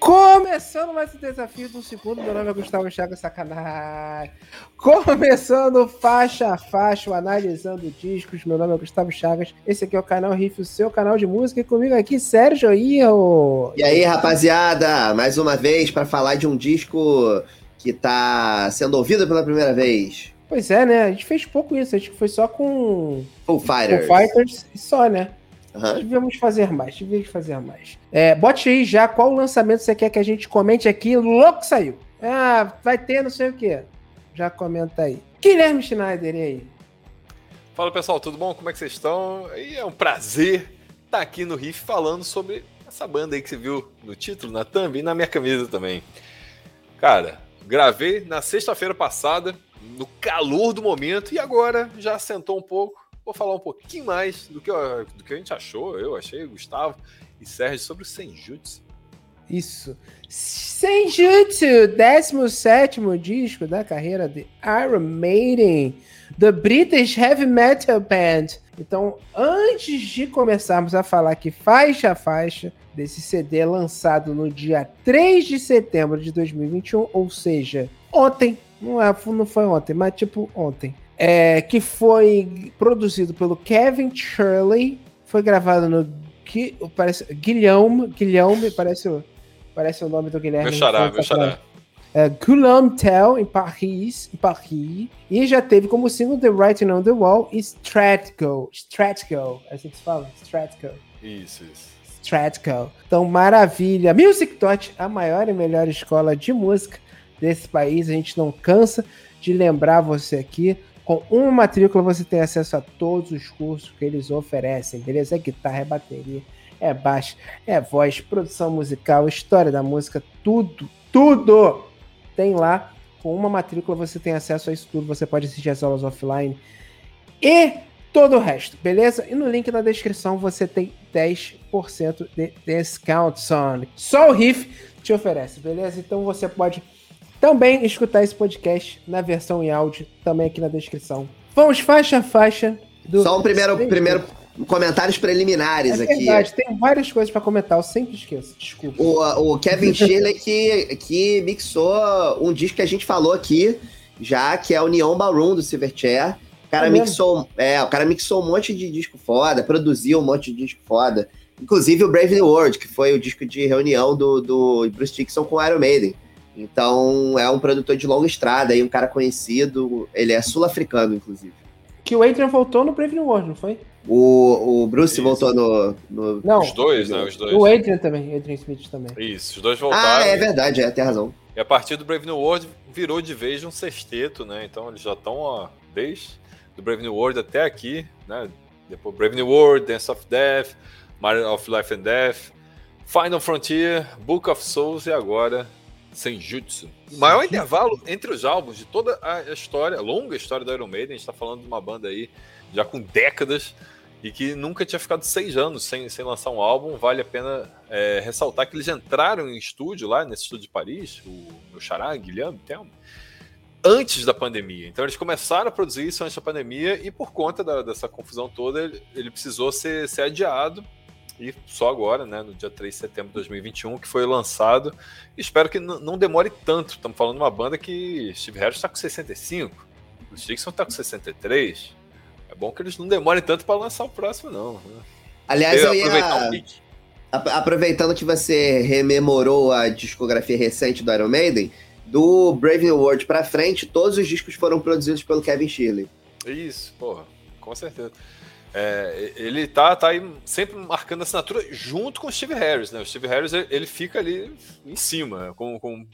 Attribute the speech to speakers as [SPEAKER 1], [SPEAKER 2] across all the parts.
[SPEAKER 1] Começando mais um desafio do segundo, meu nome é Gustavo Chagas Sacanagem. Começando faixa a faixa, analisando discos, meu nome é Gustavo Chagas. Esse aqui é o canal Riff, o seu canal de música. E comigo aqui, Sérgio Io.
[SPEAKER 2] E aí, rapaziada, mais uma vez para falar de um disco que tá sendo ouvido pela primeira vez.
[SPEAKER 1] Pois é, né? A gente fez pouco isso, acho que foi só com.
[SPEAKER 2] Full Fighters.
[SPEAKER 1] Full Fighters e só, né? Uhum. Devíamos fazer mais, devíamos fazer mais. É, bote aí já qual lançamento você quer que a gente comente aqui. Louco saiu. Ah, vai ter não sei o que. Já comenta aí. Guilherme Schneider, e aí?
[SPEAKER 3] Fala pessoal, tudo bom? Como é que vocês estão? E é um prazer estar aqui no Riff falando sobre essa banda aí que você viu no título, na thumb e na minha camisa também. Cara, gravei na sexta-feira passada, no calor do momento, e agora já sentou um pouco vou falar um pouquinho mais do que, do que a gente achou, eu achei, Gustavo e Sérgio, sobre o Senjutsu.
[SPEAKER 1] Isso. Senjutsu, 17 disco da carreira de Iron Maiden, The British Heavy Metal Band. Então, antes de começarmos a falar que faixa a faixa desse CD lançado no dia 3 de setembro de 2021, ou seja, ontem, não, é, não foi ontem, mas tipo ontem é, que foi produzido pelo Kevin Shirley, foi gravado no parece, Guilherme, Guilherme parece, parece o nome do Guilherme.
[SPEAKER 3] Meu xará, meu xará.
[SPEAKER 1] É, Guillaume Tell, em Paris, em Paris, e já teve como single The Writing on the Wall e Stratgo, Stratgo, é assim que se fala? Stratgo.
[SPEAKER 3] Isso, isso.
[SPEAKER 1] Stratgo. Então, maravilha. Music Dot, a maior e melhor escola de música desse país, a gente não cansa de lembrar você aqui. Com uma matrícula você tem acesso a todos os cursos que eles oferecem, beleza? É guitarra, é bateria, é baixo, é voz, produção musical, história da música, tudo, tudo tem lá. Com uma matrícula você tem acesso a isso tudo, você pode assistir as aulas offline e todo o resto, beleza? E no link na descrição você tem 10% de discount. Só o Riff te oferece, beleza? Então você pode também escutar esse podcast na versão em áudio, também aqui na descrição. Vamos faixa a faixa.
[SPEAKER 2] Do... Só um primeiro, primeiro comentários preliminares é aqui.
[SPEAKER 1] Verdade, tem várias coisas para comentar, eu sempre esqueço. Desculpa.
[SPEAKER 2] O, o Kevin Shirley que, que mixou um disco que a gente falou aqui, já, que é o Neon Ballroom do Silverchair. O cara, é mixou, é, o cara mixou um monte de disco foda, produziu um monte de disco foda. Inclusive o Brave New World, que foi o disco de reunião do, do Bruce Dixon com o Iron Maiden. Então é um produtor de longa estrada e um cara conhecido. Ele é sul-africano, inclusive.
[SPEAKER 1] Que o Adrian voltou no Brave New World, não foi?
[SPEAKER 2] O, o Bruce Isso. voltou no,
[SPEAKER 1] no, Não,
[SPEAKER 3] os dois, né? Os dois.
[SPEAKER 1] O Adrian também, Adrian Smith também.
[SPEAKER 3] Isso, os dois voltaram.
[SPEAKER 2] Ah, é verdade, é, tem razão.
[SPEAKER 3] E a partir do Brave New World virou de vez um sexteto, né? Então eles já estão, ó, desde do Brave New World até aqui, né? Depois Brave New World, Dance of Death, Mario of Life and Death, Final Frontier, Book of Souls e agora Senjutsu. O maior intervalo entre os álbuns de toda a história, a longa história da Iron Maiden. A gente tá falando de uma banda aí já com décadas e que nunca tinha ficado seis anos sem, sem lançar um álbum. Vale a pena é, ressaltar que eles entraram em estúdio lá, nesse estúdio de Paris, o meu xará, Guilherme Telmo, antes da pandemia. Então eles começaram a produzir isso antes da pandemia e por conta da, dessa confusão toda, ele, ele precisou ser, ser adiado e só agora, né, no dia 3 de setembro de 2021, que foi lançado. Espero que não demore tanto. Estamos falando de uma banda que Steve Harris está com 65, o Dixon está com 63. É bom que eles não demorem tanto para lançar o próximo, não. Né?
[SPEAKER 2] Aliás, eu, ia... Um Aproveitando que você rememorou a discografia recente do Iron Maiden, do Brave New World para frente, todos os discos foram produzidos pelo Kevin Shirley.
[SPEAKER 3] Isso, porra, com certeza. É, ele tá, tá aí sempre marcando assinatura junto com o Steve Harris, né? O Steve Harris ele fica ali em cima, com, com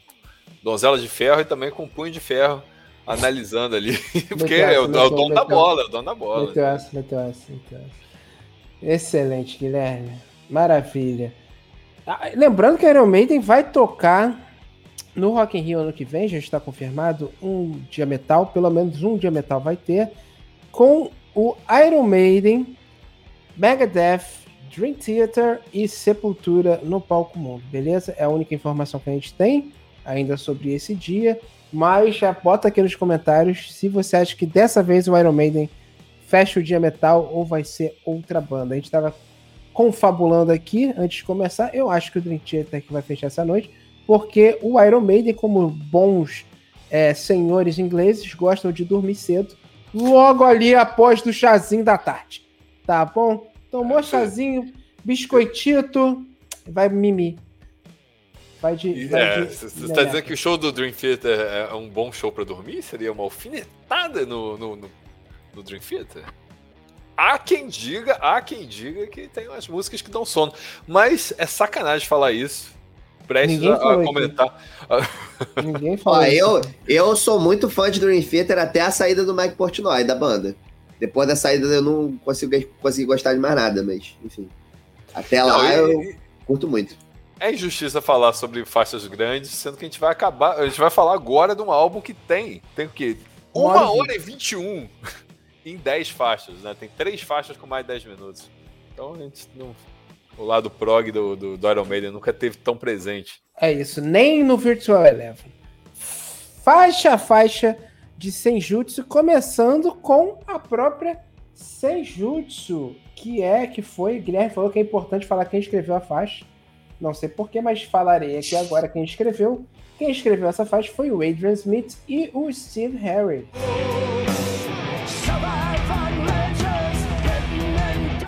[SPEAKER 3] donzela de ferro e também com punho de ferro, analisando ali, porque é, o, é o dono da bola, é o dono da bola.
[SPEAKER 1] Meteu essa, meteu essa, meteu essa. Excelente, Guilherme. Maravilha. Ah, lembrando que a Iron Maiden vai tocar no Rock in Rio ano que vem, já está confirmado, um dia metal, pelo menos um dia metal vai ter, com o Iron Maiden, Megadeth, Dream Theater e Sepultura no palco mundo, beleza? É a única informação que a gente tem ainda sobre esse dia, mas já bota aqui nos comentários se você acha que dessa vez o Iron Maiden fecha o dia metal ou vai ser outra banda. A gente estava confabulando aqui, antes de começar, eu acho que o Dream Theater que vai fechar essa noite, porque o Iron Maiden, como bons é, senhores ingleses, gostam de dormir cedo, logo ali após do chazinho da tarde. Tá bom? Tomou chazinho, biscoitito, vai mimir.
[SPEAKER 3] Vai de. Vai é, você está dizendo que o show do Dream Theater é um bom show para dormir? Seria uma alfinetada no, no, no, no Dream Theater? Há quem diga, há quem diga que tem umas músicas que dão sono. Mas é sacanagem falar isso. Prestes a, comentar.
[SPEAKER 2] Ninguém falou Ó, eu, eu sou muito fã de Dream Theater até a saída do Mike Portnoy da banda. Depois da saída eu não consigo, consigo gostar de mais nada, mas enfim. Até lá não, eu, eu curto muito.
[SPEAKER 3] É injustiça falar sobre faixas grandes, sendo que a gente vai acabar. A gente vai falar agora de um álbum que tem. Tem o quê? Uma hora e vinte e um em 10 faixas, né? Tem três faixas com mais de 10 minutos. Então a gente não. O lado prog do, do, do Iron Maiden nunca teve tão presente.
[SPEAKER 1] É isso, nem no Virtual Eleven. Faixa a faixa de Senjutsu, começando com a própria Senjutsu, que é, que foi, Guilherme falou que é importante falar quem escreveu a faixa. Não sei porquê, mas falarei aqui agora quem escreveu. Quem escreveu essa faixa foi o Adrian Smith e o Steve Harry.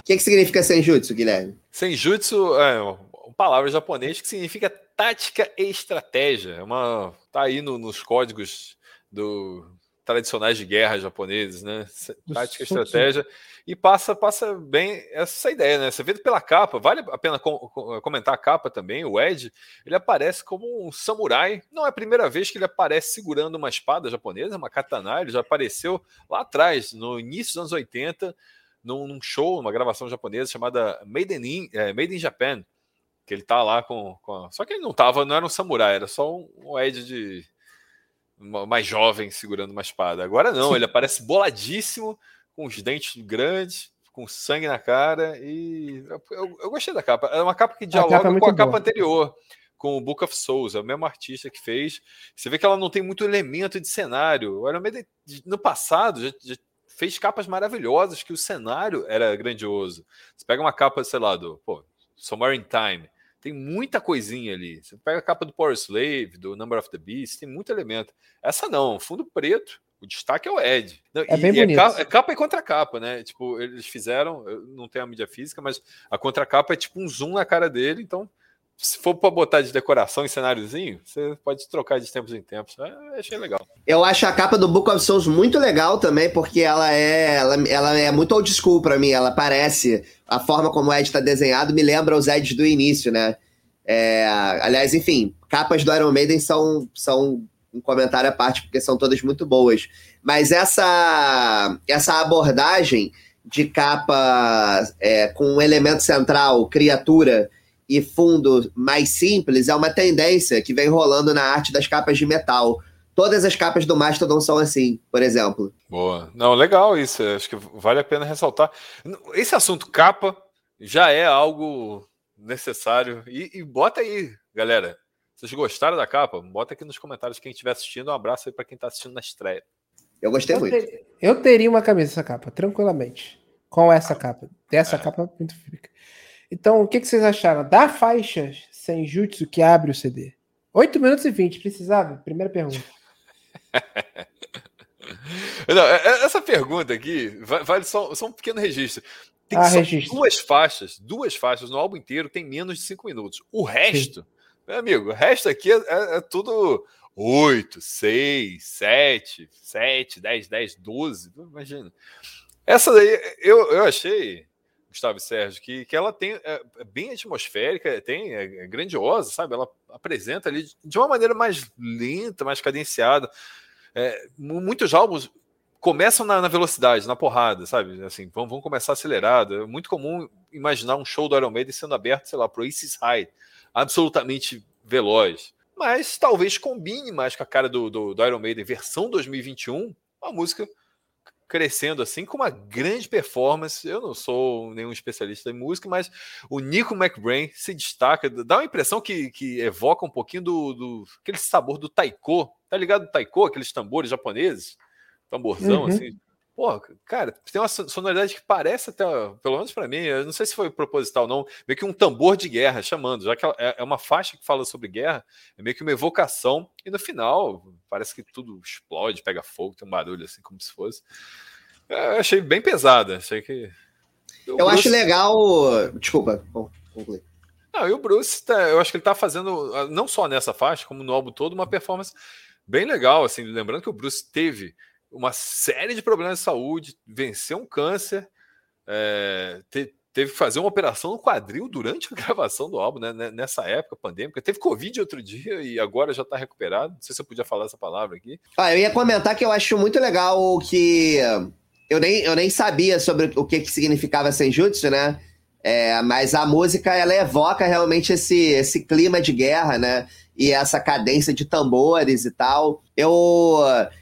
[SPEAKER 2] Que, que significa Senjutsu, Guilherme?
[SPEAKER 3] Senjutsu é uma palavra japonesa que significa tática e estratégia. É uma, tá aí no, nos códigos do tradicionais de guerra japoneses, né? Tática e estratégia. E passa, passa bem essa ideia, né? Você vê pela capa, vale a pena comentar a capa também. O Ed, ele aparece como um samurai. Não é a primeira vez que ele aparece segurando uma espada japonesa, uma katana. Ele já apareceu lá atrás, no início dos anos 80, num, num show, uma gravação japonesa chamada Made in, é, Made in Japan, que ele tá lá com, com a... Só que ele não tava, não era um samurai, era só um, um Ed de mais jovem segurando uma espada. Agora não, ele aparece boladíssimo, com os dentes grandes, com sangue na cara e eu, eu, eu gostei da capa. É uma capa que dialoga a capa é com a capa anterior, com o Book of Souls, é o mesmo artista que fez. Você vê que ela não tem muito elemento de cenário. O Iron Maiden, no passado, já, já fez capas maravilhosas que o cenário era grandioso. Você pega uma capa, sei lá, do pô, Somewhere in Time, tem muita coisinha ali. Você pega a capa do Power Slave, do Number of the Beast, tem muito elemento. Essa não, fundo preto, o destaque é o Ed. Não,
[SPEAKER 1] é bem bonito.
[SPEAKER 3] É capa, é capa e contracapa, né? Tipo, eles fizeram, não tem a mídia física, mas a contracapa é tipo um zoom na cara dele, então se for para botar de decoração em cenáriozinho, você pode trocar de tempos em tempos. É, achei legal.
[SPEAKER 2] Eu acho a capa do Book of Souls muito legal também, porque ela é, ela, ela é muito old school para mim. Ela parece, a forma como o Ed está desenhado me lembra os Eds do início, né? É, aliás, enfim, capas do Iron Maiden são, são um comentário à parte, porque são todas muito boas. Mas essa, essa abordagem de capa é, com um elemento central, criatura e fundo mais simples é uma tendência que vem rolando na arte das capas de metal. Todas as capas do Mastodon são assim, por exemplo.
[SPEAKER 3] Boa. Não, legal isso. Acho que vale a pena ressaltar. Esse assunto capa já é algo necessário. E, e bota aí, galera. Vocês gostaram da capa? Bota aqui nos comentários quem estiver assistindo. Um abraço aí para quem está assistindo na estreia.
[SPEAKER 2] Eu gostei
[SPEAKER 1] eu
[SPEAKER 2] muito.
[SPEAKER 1] Ter, eu teria uma camisa dessa capa, tranquilamente. Com essa capa. Dessa é. capa muito fica. Então, o que, que vocês acharam da faixa sem jutsu que abre o CD? 8 minutos e 20, precisava? Primeira pergunta.
[SPEAKER 3] Não, é, é, essa pergunta aqui vale só, só um pequeno registro. Tem ah, duas faixas, duas faixas no álbum inteiro tem menos de 5 minutos. O resto, Sim. meu amigo, o resto aqui é, é, é tudo 8, 6, 7, 7, 10, 10, 12. Imagina. Essa daí eu, eu achei Gustavo e Sérgio, que, que ela tem é, é bem atmosférica, tem é, é, grandiosa, sabe? Ela apresenta ali de uma maneira mais lenta, mais cadenciada. É, muitos álbuns começam na, na, velocidade, na porrada, sabe? Assim, vão, vão começar acelerado. É muito comum imaginar um show do Iron Maiden sendo aberto, sei lá, pro Aces High, absolutamente veloz. Mas talvez combine mais com a cara do, do, do Iron Maiden versão 2021, uma música crescendo assim com uma grande performance. Eu não sou nenhum especialista em música, mas o Nico McBrain se destaca, dá uma impressão que, que evoca um pouquinho do, do aquele sabor do taiko. Tá ligado do taiko, aqueles tambores japoneses? Tamborzão uhum. assim. Pô, cara, tem uma sonoridade que parece até, pelo menos para mim, eu não sei se foi proposital ou não, meio que um tambor de guerra chamando, já que é, é uma faixa que fala sobre guerra, é meio que uma evocação, e no final parece que tudo explode, pega fogo, tem um barulho assim, como se fosse. É, eu achei bem pesada, achei que.
[SPEAKER 2] Eu Bruce... acho legal. Desculpa, bom, concluir.
[SPEAKER 3] Não, e o Bruce, tá, eu acho que ele tá fazendo, ah, não só nessa faixa, como no álbum todo, uma performance bem legal, assim, lembrando que o Bruce teve uma série de problemas de saúde, venceu um câncer, é, te, teve que fazer uma operação no quadril durante a gravação do álbum, né, nessa época pandêmica. Teve Covid outro dia e agora já está recuperado. Não sei se eu podia falar essa palavra aqui.
[SPEAKER 2] Ah, eu ia comentar que eu acho muito legal que eu nem, eu nem sabia sobre o que, que significava Senjutsu, né? É, mas a música ela evoca realmente esse, esse clima de guerra, né? e essa cadência de tambores e tal. Eu,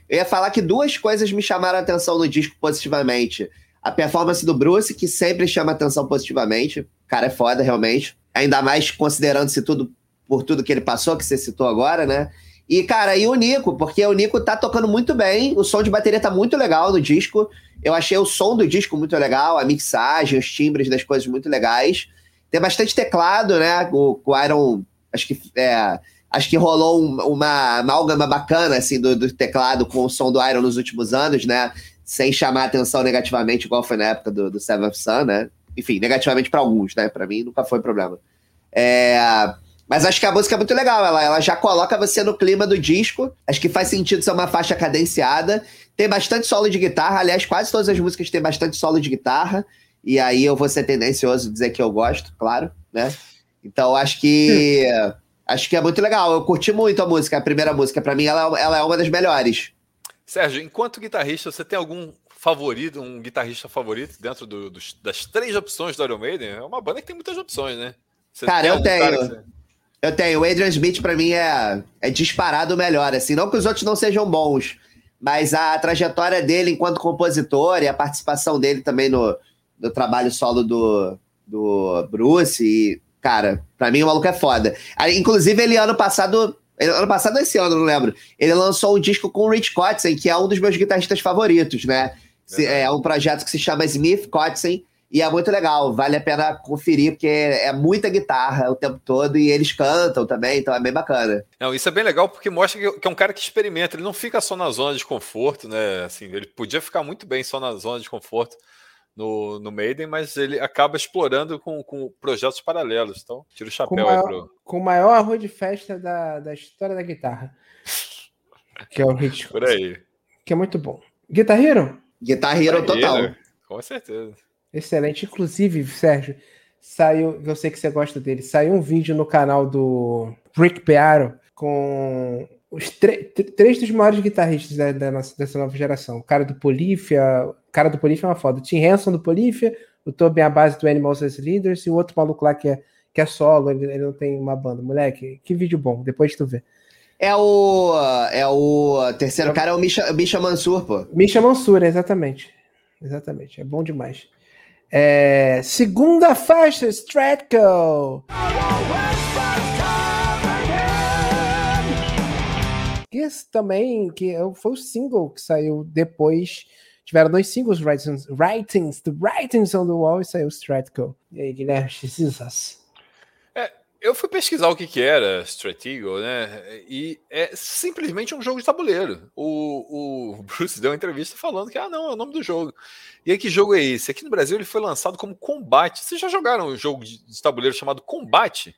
[SPEAKER 2] eu ia falar que duas coisas me chamaram a atenção no disco positivamente. A performance do Bruce, que sempre chama atenção positivamente. O cara é foda, realmente. Ainda mais considerando-se tudo por tudo que ele passou, que você citou agora, né? E, cara, e o Nico, porque o Nico tá tocando muito bem, o som de bateria tá muito legal no disco. Eu achei o som do disco muito legal, a mixagem, os timbres das coisas muito legais. Tem bastante teclado, né? O, o Iron, acho que é, acho que rolou um, uma amálgama bacana assim do, do, teclado com o som do Iron nos últimos anos, né? Sem chamar atenção negativamente, igual foi na época do, do Seventh Sun, né? Enfim, negativamente para alguns, né? Para mim nunca foi problema. É... Mas acho que a música é muito legal, ela, ela já coloca você no clima do disco. Acho que faz sentido ser uma faixa cadenciada. Tem bastante solo de guitarra, aliás, quase todas as músicas têm bastante solo de guitarra. E aí eu vou ser tendencioso dizer que eu gosto, claro, né? Então acho que. Acho que é muito legal. Eu curti muito a música, a primeira música. Para mim, ela, ela é uma das melhores.
[SPEAKER 3] Sérgio, enquanto guitarrista, você tem algum favorito, um guitarrista favorito dentro do, dos, das três opções do Iron Maiden? É uma banda que tem muitas opções, né?
[SPEAKER 2] Você cara, eu tenho. Cara você... Eu tenho. O Adrian Smith, para mim, é, é disparado o melhor. Assim, não que os outros não sejam bons, mas a trajetória dele enquanto compositor e a participação dele também no, no trabalho solo do, do Bruce e Cara, pra mim o maluco é foda. Inclusive, ele ano passado. Ano passado, esse ano, não lembro. Ele lançou um disco com o Rich Kotzen, que é um dos meus guitarristas favoritos, né? É, é um projeto que se chama Smith Kotzen. E é muito legal, vale a pena conferir, porque é muita guitarra o tempo todo e eles cantam também, então é bem bacana.
[SPEAKER 3] Não, isso é bem legal porque mostra que é um cara que experimenta, ele não fica só na zona de conforto, né? Assim, ele podia ficar muito bem só na zona de conforto no, no Maiden, mas ele acaba explorando com, com projetos paralelos. Então, tira o chapéu
[SPEAKER 1] com maior,
[SPEAKER 3] aí pro.
[SPEAKER 1] Com o maior arroz de festa da, da história da guitarra. Que é o Hit.
[SPEAKER 3] Por aí.
[SPEAKER 1] Que é muito bom. Guitar Hero?
[SPEAKER 2] Guitar Hero total.
[SPEAKER 3] Com certeza.
[SPEAKER 1] Excelente. Inclusive, Sérgio, saiu. Eu sei que você gosta dele. Saiu um vídeo no canal do Rick Pearo com os três dos maiores guitarristas da, da nossa, dessa nova geração. O cara do Polifia, o cara do Polifia é uma foda. O Tim Henson do Polifia, o Tobin a base do Animals as Leaders e o outro maluco lá que é, que é solo, ele, ele não tem uma banda. Moleque, que vídeo bom, depois tu vê.
[SPEAKER 2] É o. É o terceiro é cara, é o Misha, Misha Mansur, pô.
[SPEAKER 1] Misha Mansur, exatamente. Exatamente, é bom demais. É, segunda faixa, Stratco. Esse também, que é foi o single que saiu depois. Tiveram dois singles, Writings, Writings, The Writings on the Wall, e saiu Stratco. E aí, Guilherme, Jesus.
[SPEAKER 3] Eu fui pesquisar o que, que era Stratego, né? E é simplesmente um jogo de tabuleiro. O, o Bruce deu uma entrevista falando que, ah, não, é o nome do jogo. E aí, que jogo é esse? Aqui no Brasil ele foi lançado como Combate. Vocês já jogaram um jogo de tabuleiro chamado Combate?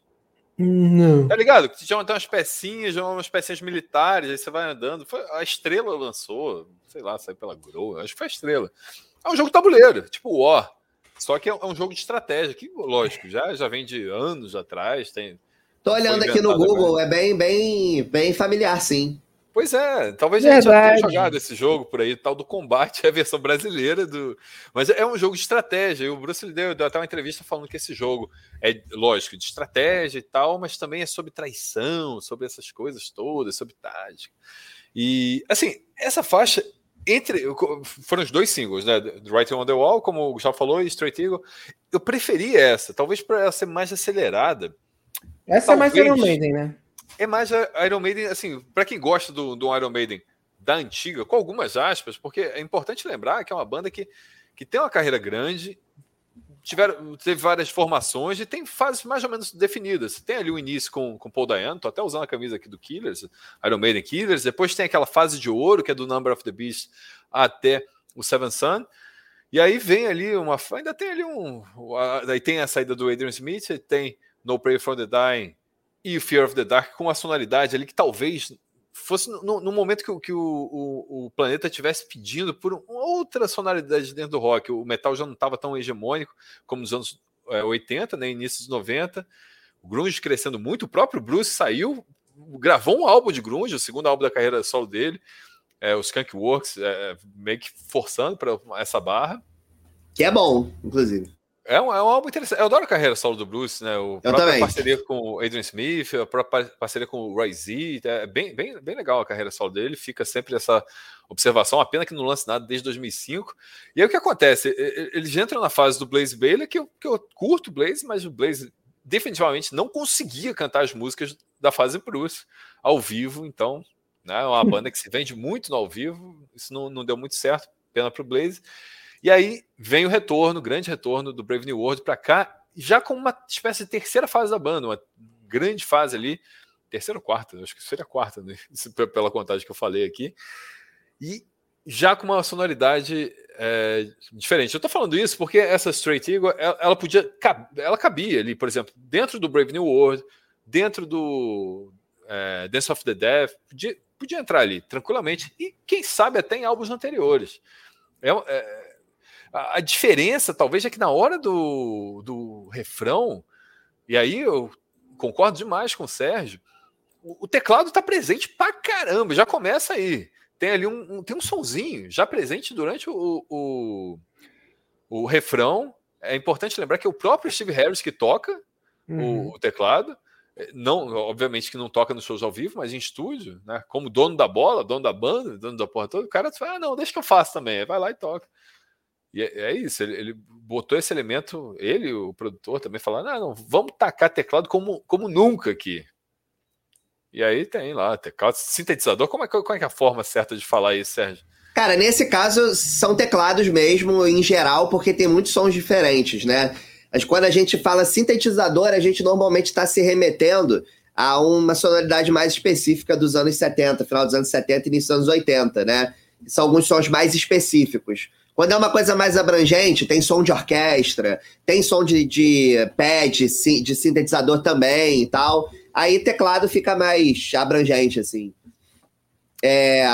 [SPEAKER 1] Não.
[SPEAKER 3] Tá ligado? Tinha umas pecinhas, umas pecinhas militares, aí você vai andando. Foi, a estrela lançou, sei lá, saiu pela Grow, acho que foi a estrela. É um jogo tabuleiro, tipo War. Só que é, é um jogo de estratégia, que, lógico, já, já vem de anos atrás. Tem,
[SPEAKER 2] Tô olhando aqui no Google, é bem, bem, bem familiar, sim.
[SPEAKER 3] Pois é, talvez a gente já tenha jogado esse jogo por aí, tal do combate, é a versão brasileira do. Mas é um jogo de estratégia. E o Bruce deu, deu até uma entrevista falando que esse jogo é, lógico, de estratégia e tal, mas também é sobre traição, sobre essas coisas todas, sobre tática. E, assim, essa faixa, entre. Foram os dois singles, né? Writing on the Wall, como o Gustavo falou, e Straight Eagle. Eu preferi essa, talvez para ela ser mais acelerada.
[SPEAKER 1] Essa talvez, é mais Iron Maiden, né?
[SPEAKER 3] é mais a Iron Maiden, assim, para quem gosta do, do Iron Maiden da antiga, com algumas aspas, porque é importante lembrar que é uma banda que, que tem uma carreira grande, tiveram, teve várias formações e tem fases mais ou menos definidas. Tem ali o início com, com Paul Dayano, tô até usando a camisa aqui do Killers, Iron Maiden Killers, depois tem aquela fase de ouro, que é do Number of the Beast até o Seven Sun, e aí vem ali uma. Ainda tem ali um. Aí tem a saída do Adrian Smith, tem No Pray for the Dying e Fear of the Dark com uma sonoridade ali que talvez fosse no, no momento que, que o, o, o, planeta estivesse pedindo por outra sonoridade dentro do rock. O metal já não estava tão hegemônico como nos anos é, 80, né, início dos 90. O grunge crescendo muito. O próprio Bruce saiu, gravou um álbum de grunge, o segundo álbum da carreira solo dele é, o Skunk Works é, meio que forçando para essa barra.
[SPEAKER 2] Que é bom, inclusive.
[SPEAKER 3] É um, é um álbum interessante. Eu adoro a carreira solo do Bruce, né? O
[SPEAKER 2] Eu também.
[SPEAKER 3] parceria com o Adrian Smith, a própria parceria com o Roy Z. É bem, bem, bem legal a carreira solo dele. Fica sempre essa observação. A pena que não lance nada desde 2005. E aí o que acontece? Eles entram na fase do Blaze Bailey, que eu, que eu curto o Blaze, mas o Blaze definitivamente não conseguia cantar as músicas da fase Bruce ao vivo. Então né? Uma banda que se vende muito no ao vivo, isso não, não deu muito certo, pena para o Blaze. E aí vem o retorno, grande retorno do Brave New World para cá, já com uma espécie de terceira fase da banda, uma grande fase ali, terceira ou quarta, acho que seria a quarta, né? pela contagem que eu falei aqui, e já com uma sonoridade é, diferente. Eu estou falando isso porque essa Straight Eagle, ela, ela, podia, ela cabia ali, por exemplo, dentro do Brave New World, dentro do é, Dance of the Death, podia, podia entrar ali tranquilamente e quem sabe até em álbuns anteriores. É, é, a, diferença talvez é que na hora do, do refrão, e aí eu concordo demais com o Sérgio, o, o teclado está presente pra caramba, já começa aí. Tem ali um, um, tem um sonzinho já presente durante o, o, o refrão. É importante lembrar que é o próprio Steve Harris que toca uhum. o, o teclado não, obviamente que não toca nos shows ao vivo, mas em estúdio, né? Como dono da bola, dono da banda, dono da porra toda, o cara fala, ah, não, deixa que eu faço também. Vai lá e toca. E é, é isso, ele, ele, botou esse elemento, ele, o produtor, também falando, ah, não, vamos tacar teclado como, como nunca aqui. E aí tem lá, teclado, sintetizador, como é, qual é, é a forma certa de falar isso, Sérgio?
[SPEAKER 2] Cara, nesse caso são teclados mesmo, em geral, porque tem muitos sons diferentes, né? Mas quando a gente fala sintetizador, a gente normalmente está se remetendo a uma sonoridade mais específica dos anos 70, final dos anos 70 e início dos anos 80, né? São alguns sons mais específicos. Quando é uma coisa mais abrangente, tem som de orquestra, tem som de, de pad, de sintetizador também e tal. Aí teclado fica mais abrangente, assim. É,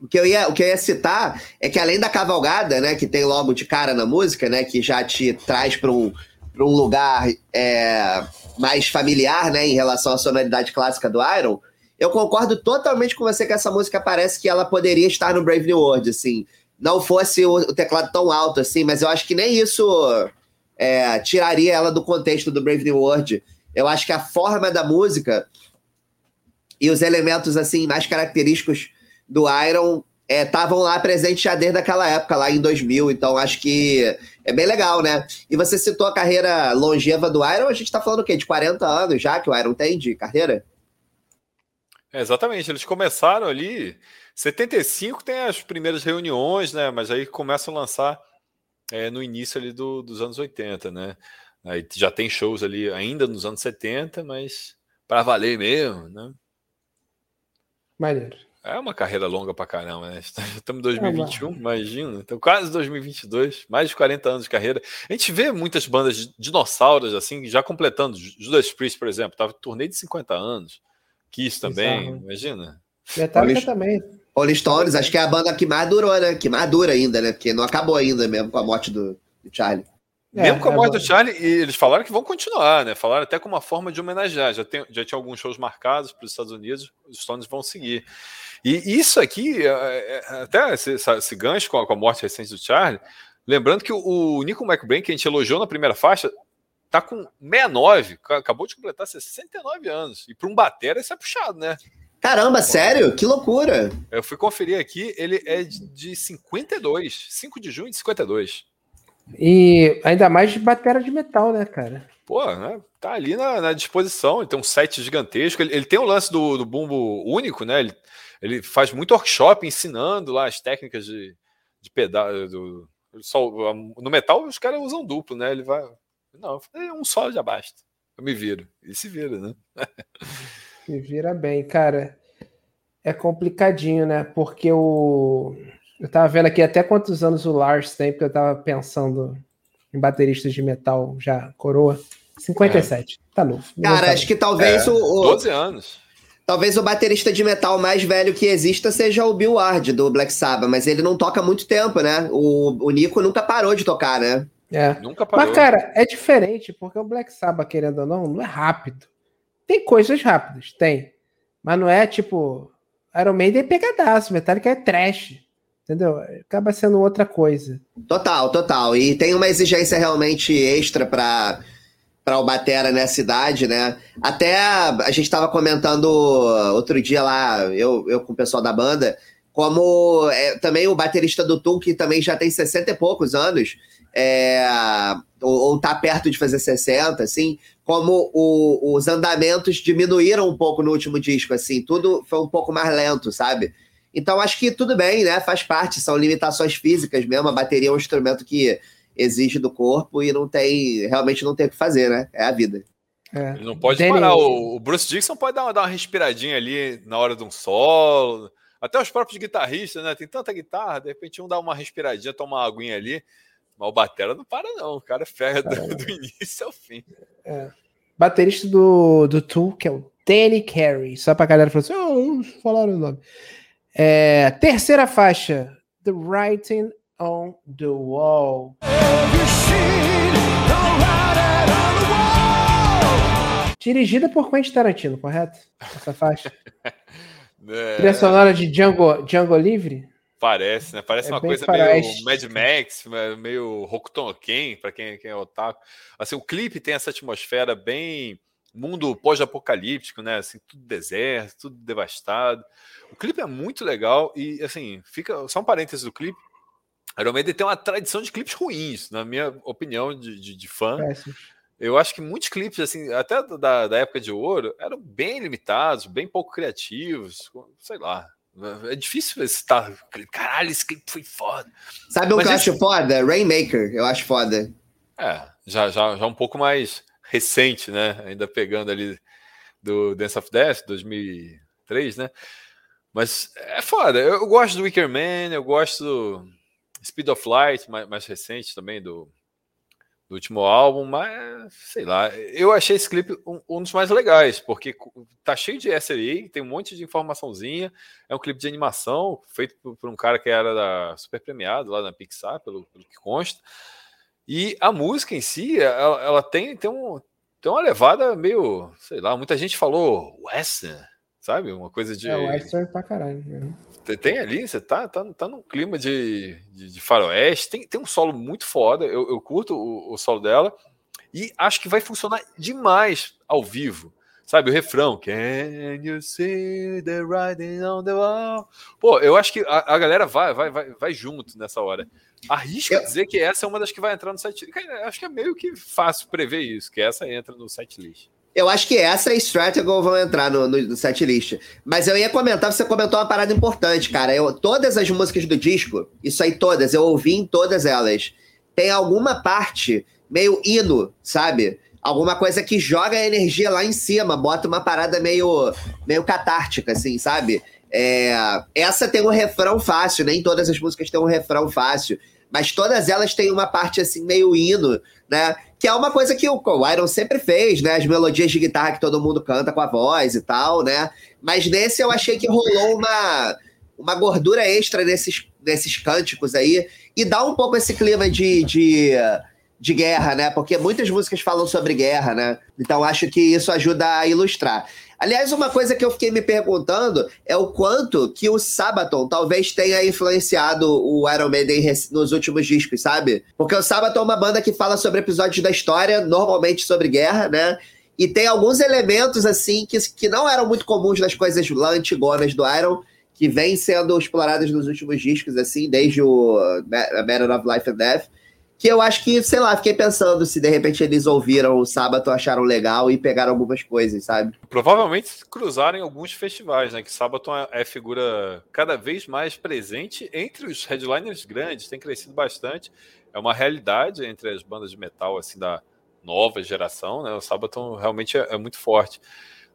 [SPEAKER 2] o que, eu ia, o que eu ia citar é que além da cavalgada, né, que tem logo de cara na música, né, que já te traz para um, um lugar é, mais familiar, né, em relação à sonoridade clássica do Iron, eu concordo totalmente com você que essa música parece que ela poderia estar no Brave New World, assim, não fosse o, teclado tão alto assim, mas eu acho que nem isso é, tiraria ela do contexto do Brave New World. Eu acho que a forma da música e os elementos assim mais característicos do Iron estavam é, lá presentes já desde aquela época, lá em 2000. Então, acho que é bem legal, né? E você citou a carreira longeva do Iron. A gente está falando o quê? De 40 anos já que o Iron tem de carreira?
[SPEAKER 3] É, exatamente. Eles começaram ali. 75 tem as primeiras reuniões, né? Mas aí começam a lançar é, no início ali do, dos anos 80, né? Aí já tem shows ali ainda nos anos 70, mas para valer mesmo, né?
[SPEAKER 1] Maneiro.
[SPEAKER 3] É uma carreira longa pra caramba, né? Estamos em 2021, é imagina. Então, quase 2022, mais de 40 anos de carreira. A gente vê muitas bandas de dinossauros, assim, já completando. Judas Priest, por exemplo, tava em turnê de 50 anos. Kiss também, Exato. imagina.
[SPEAKER 1] Metallica também.
[SPEAKER 2] Rolling Stones, acho que é a banda que mais durou, né? Que mais dura ainda, né? Porque não acabou ainda mesmo com a morte do, do Charlie.
[SPEAKER 3] É, Mesmo com a é morte é do Charlie, eles falaram que vão continuar, né? Falaram até como uma forma de homenagear. Já, tem, já tinha alguns shows marcados para os Estados Unidos, os Stones vão seguir. E isso aqui, é, é, até esse, esse gancho com a, com a, morte recente do Charlie, lembrando que o, o Nico McBrain, que a gente elogiou na primeira faixa, tá com 69, acabou de completar 69 anos. E para um batera isso é puxado, né?
[SPEAKER 2] Caramba, sério? Que loucura!
[SPEAKER 3] Eu fui conferir aqui, ele é de 52, 5 de junho de 52.
[SPEAKER 1] E ainda mais de batera de metal, né, cara?
[SPEAKER 3] Pô, né? tá ali na, na disposição. Ele tem um set gigantesco. Ele, ele tem o lance do, do bumbo único, né? Ele, ele faz muito workshop ensinando lá as técnicas de, de pedal. Do, só, no metal, os caras usam duplo, né? Ele vai. Não, é um só já basta. Eu me viro. E se vira, né?
[SPEAKER 1] se vira bem, cara. É complicadinho, né? Porque o. Eu tava vendo aqui até quantos anos o Lars tem, porque eu tava pensando em bateristas de metal já coroa. 57. É. Tá novo.
[SPEAKER 2] Cara, acho que talvez é, o, o.
[SPEAKER 3] 12 anos.
[SPEAKER 2] Talvez o baterista de metal mais velho que exista seja o Bill Ward, do Black Sabbath, mas ele não toca há muito tempo, né? O, o Nico nunca parou de tocar, né?
[SPEAKER 1] É. Nunca parou. Mas, cara, é diferente, porque o Black Sabbath, querendo ou não, não é rápido. Tem coisas rápidas, tem. Mas não é tipo. Iron Maiden é pegadaço, Metallica é trash. Entendeu? Acaba sendo outra coisa.
[SPEAKER 2] Total, total. E tem uma exigência realmente extra para para o Batera nessa idade, né? Até a gente estava comentando outro dia lá, eu, eu com o pessoal da banda, como é, também o baterista do Tool, que também já tem 60 e poucos anos, é, ou, ou tá perto de fazer 60, assim, como o, os andamentos diminuíram um pouco no último disco, assim, tudo foi um pouco mais lento, sabe? Então acho que tudo bem, né? Faz parte, são limitações físicas mesmo. A bateria é um instrumento que exige do corpo e não tem, realmente não tem o que fazer, né? É a vida.
[SPEAKER 3] É. Ele não pode parar. O, o, Bruce Dixon pode dar uma, dar uma respiradinha ali na hora de um solo. Até os próprios guitarristas, né? Tem tanta guitarra, de repente um dá uma respiradinha, toma uma aguinha ali. Mas o Batera não para, não. O cara ferra do, do, início ao fim.
[SPEAKER 1] É. Baterista do, do Tool, que é o Danny Carey. Só pra galera falar assim: oh, não falaram o nome. É, terceira faixa, The Writing on the Wall. Dirigida por Quentin Tarantino, correto? Essa faixa. é... Trilha sonora de Django, Django Livre?
[SPEAKER 3] Parece, né? Parece é uma coisa meio Mad Max, meio Hokuto Ken, para quem, quem é otaku. Assim, o clipe tem essa atmosfera bem mundo pós-apocalíptico, né? Assim, tudo deserto, tudo devastado. O clipe é muito legal e, assim, fica só um parênteses do clipe. Iron Maiden tem uma tradição de clipes ruins, na minha opinião de, de, de fã. Eu acho que muitos clipes, assim, até da, da época de ouro, eram bem limitados, bem pouco criativos, sei lá. É difícil citar. Caralho, esse clipe foi foda.
[SPEAKER 2] Sabe o que eu esse... acho foda? Rainmaker, eu acho foda.
[SPEAKER 3] É, já, já, já um pouco mais recente, né? Ainda pegando ali do Dance of Death, 2003, né? Mas é foda. Eu, gosto do Wicker Man, eu gosto do Speed of Light, mais, mais recente também, do, do, último álbum, mas sei lá. Eu achei esse clipe um, um, dos mais legais, porque tá cheio de SRI, tem um monte de informaçãozinha. É um clipe de animação feito por, por um cara que era da, super premiado lá na Pixar, pelo, pelo que consta. E a música em si, ela, ela tem, tem, um, tem uma levada meio, sei lá, muita gente falou western, sabe? Uma coisa de.
[SPEAKER 1] É, western pra caralho. Né?
[SPEAKER 3] Tem ali, você tá, tá, tá num clima de, de, de faroeste, tem, tem um solo muito foda, eu, eu curto o, o solo dela, e acho que vai funcionar demais ao vivo. Sabe, o refrão, Can you see the writing on the wall? Pô, eu acho que a, a galera vai, vai, vai, vai junto nessa hora. Arrisca eu... dizer que essa é uma das que vai entrar no site. Acho que é meio que fácil prever isso, que essa entra no site list.
[SPEAKER 2] Eu acho que essa e Strategal vão entrar no, no, no setlist. Mas eu ia comentar, você comentou uma parada importante, cara. Eu, todas as músicas do disco, isso aí todas, eu ouvi em todas elas. Tem alguma parte meio hino, sabe? Alguma coisa que joga a energia lá em cima, bota uma parada meio, meio catártica, assim, sabe? É, essa tem um refrão fácil, nem todas as músicas têm um refrão fácil mas todas elas têm uma parte assim meio hino, né? Que é uma coisa que o, Iron sempre fez, né? As melodias de guitarra que todo mundo canta com a voz e tal, né? Mas nesse eu achei que rolou uma, uma gordura extra nesses, nesses cânticos aí e dá um pouco esse clima de, de, de guerra, né? Porque muitas músicas falam sobre guerra, né? Então acho que isso ajuda a ilustrar. Aliás, uma coisa que eu fiquei me perguntando é o quanto que o Sabaton talvez tenha influenciado o Iron Maiden nos últimos discos, sabe? Porque o Sabaton é uma banda que fala sobre episódios da história, normalmente sobre guerra, né? E tem alguns elementos, assim, que, que não eram muito comuns nas coisas lá antigonas do Iron, que vêm sendo exploradas nos últimos discos, assim, desde o Matter of Life and Death que eu acho que, sei lá, fiquei pensando se de repente eles ouviram o sábado, acharam legal e pegaram algumas coisas, sabe?
[SPEAKER 3] Provavelmente cruzaram em alguns festivais, né? Que Sabaton é, é figura cada vez mais presente entre os headliners grandes, tem crescido bastante. É uma realidade entre as bandas de metal, assim, da nova geração, né? O Sabaton realmente é, é muito forte.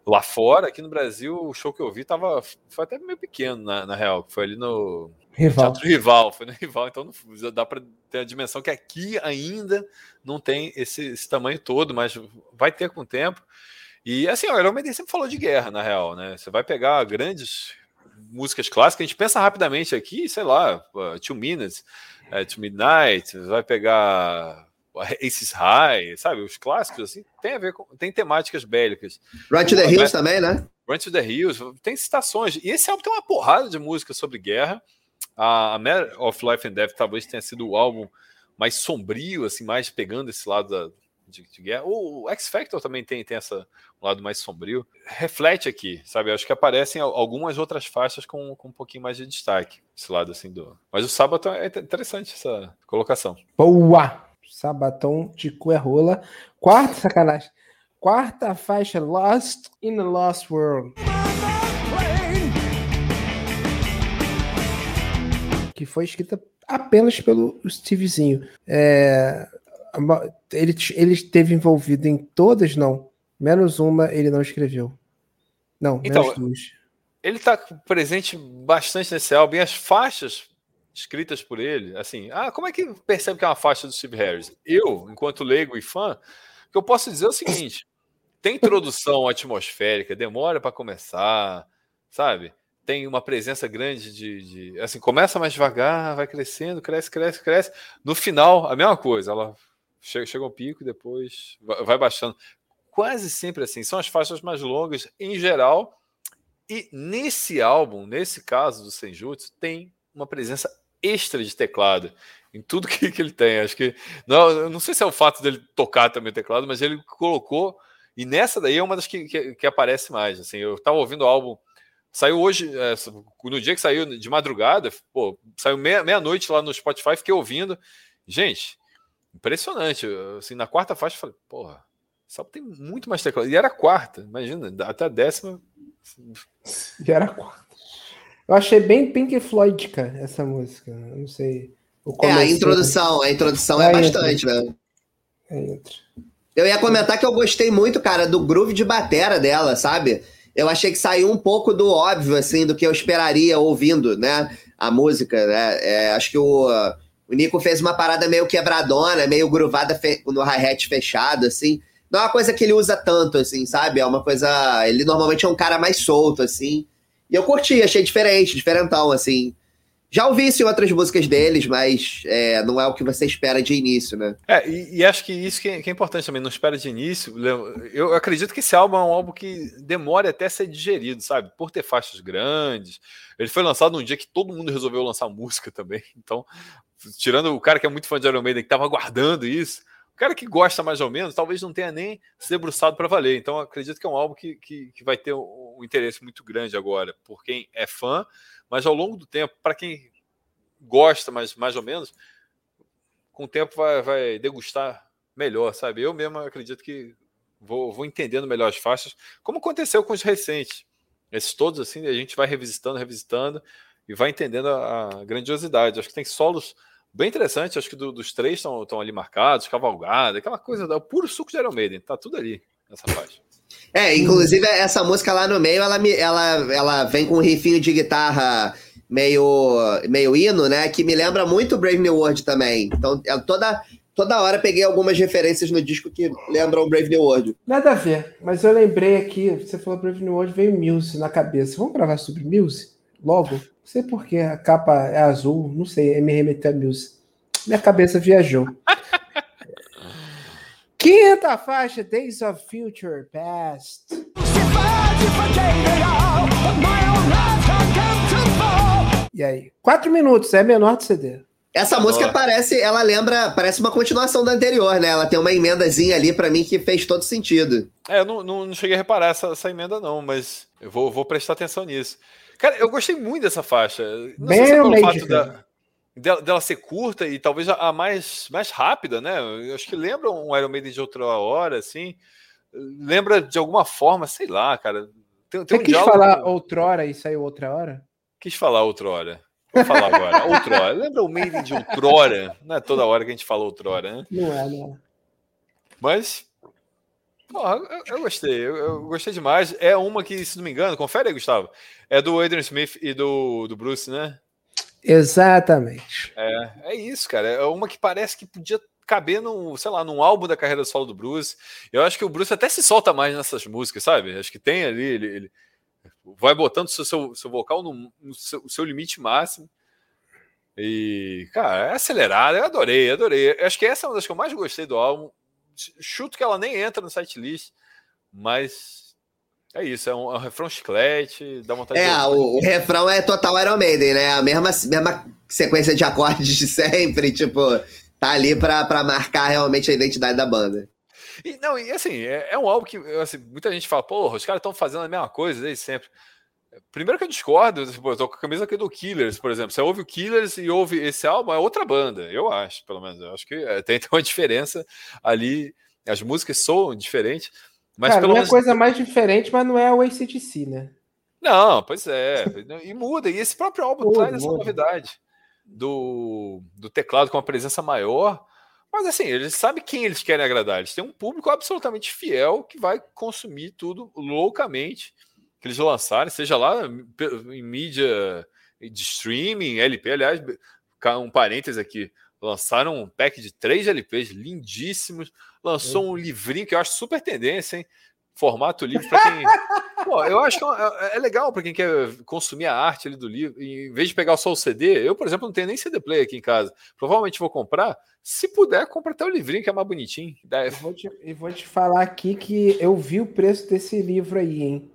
[SPEAKER 3] Lá fora, aqui no Brasil, o show que eu vi tava, foi até meio pequeno, na, na real. Foi ali no
[SPEAKER 1] Rival.
[SPEAKER 3] Teatro Rival. Foi no Rival, então não, dá para ter a dimensão que aqui ainda não tem esse, esse, tamanho todo, mas vai ter com o tempo. E assim, o Iron Maiden sempre falou de guerra, na real, né? Você vai pegar grandes músicas clássicas, a gente pensa rapidamente aqui, sei lá, uh, Two Minutes, uh, Two Midnight, vai pegar Aces High, sabe? Os clássicos, assim, tem a ver com. tem temáticas bélicas.
[SPEAKER 2] Run to the Hills também, né?
[SPEAKER 3] Run to the Hills, tem citações. E esse álbum tem uma porrada de música sobre guerra. A, Matter of Life and Death talvez tenha sido o álbum mais sombrio, assim, mais pegando esse lado da, de, de, guerra. O, X Factor também tem, tem essa, um lado mais sombrio. Reflete aqui, sabe? acho que aparecem algumas outras faixas com, com um pouquinho mais de destaque. Esse lado assim do. Mas o sábado é interessante essa colocação.
[SPEAKER 1] Boa! Sabatão de Cuerrola. Quarta, sacanagem. Quarta faixa, Lost in the Lost World. Que foi escrita apenas pelo Stevezinho. É, ele, ele esteve envolvido em todas, não. Menos uma ele não escreveu. Não, então, menos duas.
[SPEAKER 3] Ele está presente bastante nesse álbum e as faixas escritas por ele, assim, ah, como é que percebe que é uma faixa do Steve Harris? Eu, enquanto leigo e fã, o que eu posso dizer é o seguinte: tem introdução atmosférica, demora para começar, sabe? Tem uma presença grande de, de, assim, começa mais devagar, vai crescendo, cresce, cresce, cresce. No final, a mesma coisa, ela chega, chega ao pico e depois vai baixando. Quase sempre assim, são as faixas mais longas em geral. E nesse álbum, nesse caso do Senjutsu, tem uma presença extra de teclado em tudo que, que ele tem. Acho que. Não, não sei se é o fato dele tocar também o teclado, mas ele colocou. E nessa daí é uma das que, que, que aparece mais. Assim, eu estava ouvindo o álbum. Saiu hoje, é, no dia que saiu de madrugada, pô, saiu meia-noite meia lá no Spotify, fiquei ouvindo. Gente, impressionante. Assim, na quarta faixa, eu falei, porra, só tem muito mais teclado. E era a quarta, imagina, até a décima.
[SPEAKER 1] E era a quarta. Eu achei bem Pink Floydica essa música. Eu não sei.
[SPEAKER 2] É, a introdução, a introdução é, é bastante, entra. né? Entra. Eu ia comentar que eu gostei muito, cara, do groove de batera dela, sabe? Eu achei que saiu um pouco do óbvio, assim, do que eu esperaria ouvindo, né? A música, né? É, acho que o, o Nico fez uma parada meio quebradona, meio groovada no hi-hat fechado, assim. Não é uma coisa que ele usa tanto, assim, sabe? É uma coisa. Ele normalmente é um cara mais solto, assim. E eu curti, achei diferente, diferentão, assim. Já ouvi isso em outras músicas deles, mas é, não é o que você espera de início, né?
[SPEAKER 3] É, e, e acho que isso que é, que é, importante também, não espera de início. Eu acredito que esse álbum é um álbum que demora até ser digerido, sabe? Por ter faixas grandes. Ele foi lançado num dia que todo mundo resolveu lançar música também. Então, tirando o cara que é muito fã de Iron Maiden, que estava aguardando isso, o cara que gosta mais ou menos, talvez não tenha nem se debruçado para valer. Então, acredito que é um álbum que, que, que vai ter um, um, interesse muito grande agora por quem é fã, mas ao longo do tempo, para quem gosta, mas mais ou menos, com o tempo vai, vai degustar melhor, sabe? Eu mesmo acredito que vou, vou entendendo melhor as faixas, como aconteceu com os recentes. Esses todos, assim, a gente vai revisitando, revisitando e vai entendendo a, a grandiosidade. Acho que tem solos Bem interessante, acho que do, dos três estão ali marcados, cavalgada, aquela coisa, o puro suco de Iron Maiden, tá tudo ali nessa faixa.
[SPEAKER 2] É, inclusive essa música lá no meio, ela, ela, ela vem com um rifinho de guitarra meio, meio hino, né? Que me lembra muito Brave New World também. Então, eu toda, toda hora peguei algumas referências no disco que lembram Brave New World.
[SPEAKER 1] Nada a ver, mas eu lembrei aqui, você falou Brave New World, veio Muse na cabeça. Vamos gravar sobre Muse? Logo? Não sei porque a capa é azul, não sei, me remeteu a Muse. Minha cabeça viajou. Quinta faixa, Days of Future Past. E aí? Quatro minutos, é menor do CD.
[SPEAKER 2] Essa música parece, ela lembra, parece uma continuação da anterior, né? Ela tem uma emendazinha ali para mim que fez todo sentido.
[SPEAKER 3] É, eu não, não, não cheguei a reparar essa, essa, emenda não, mas eu vou, vou prestar atenção nisso. Cara, eu gostei muito dessa faixa. Não
[SPEAKER 1] Bem sei se é pelo fato da...
[SPEAKER 3] dela, dela, ser curta e talvez a, mais, mais rápida, né? Eu acho que lembra um Iron Maiden de outra hora, assim. Lembra de alguma forma, sei lá, cara.
[SPEAKER 1] Tem, tem Você um quis falar que... outrora e saiu outra hora?
[SPEAKER 3] Quis falar outrora. Vou falar agora. outrora. Lembra o Maiden de outrora? Não é toda hora que a gente fala outrora, né?
[SPEAKER 1] Não é, não é.
[SPEAKER 3] Mas eu, eu, gostei, eu, eu, gostei demais. É uma que, se não me engano, confere aí, Gustavo. É do Adrian Smith e do, do Bruce, né?
[SPEAKER 1] Exatamente.
[SPEAKER 3] É, é isso, cara. É uma que parece que podia caber num, sei lá, num álbum da carreira solo do Bruce. Eu acho que o Bruce até se solta mais nessas músicas, sabe? Acho que tem ali, ele, ele vai botando seu, seu, seu vocal no, no seu, seu, limite máximo. E, cara, é acelerado. Eu adorei, adorei. Eu acho que essa é uma das que eu mais gostei do álbum. Chuto que ela nem entra no site list, mas é isso, é um, é um refrão chiclete, dá vontade
[SPEAKER 2] é,
[SPEAKER 3] de.
[SPEAKER 2] É, o, o, refrão é total Iron Maiden, né? A mesma, mesma sequência de acordes de sempre, tipo, tá ali pra, pra marcar realmente a identidade da banda.
[SPEAKER 3] E, não, e assim, é, é um álbum que assim, muita gente fala, porra, os caras estão fazendo a mesma coisa desde sempre. Primeiro que eu discordo, tipo, eu tô com a camisa aqui do Killers, por exemplo. Você ouve o Killers e ouve esse álbum, é outra banda, eu acho, pelo menos. Eu acho que é, tem, tem uma diferença ali. As músicas soam diferentes.
[SPEAKER 1] Mas Cara, pelo não é menos... coisa mais diferente, mas não é o ACDC, né?
[SPEAKER 3] Não, pois é. E muda. E esse próprio álbum muda, traz essa muda. novidade do, do teclado com uma presença maior. Mas assim, eles sabem quem eles querem agradar. Eles têm um público absolutamente fiel que vai consumir tudo loucamente que eles lançarem, seja lá em mídia de streaming, LP. Aliás, um parênteses aqui. Lançaram um pack de três LPs lindíssimos lançou um livrinho que eu acho super tendência, hein? Formato livro para quem. Pô, eu acho que é, é legal para quem quer consumir a arte ali do livro. Em vez de pegar só o CD, eu, por exemplo, não tenho nem CD player aqui em casa. Provavelmente vou comprar. Se puder, compra até o livrinho que é mais bonitinho.
[SPEAKER 1] Eu vou, te, eu vou te falar aqui que eu vi o preço desse livro aí, hein?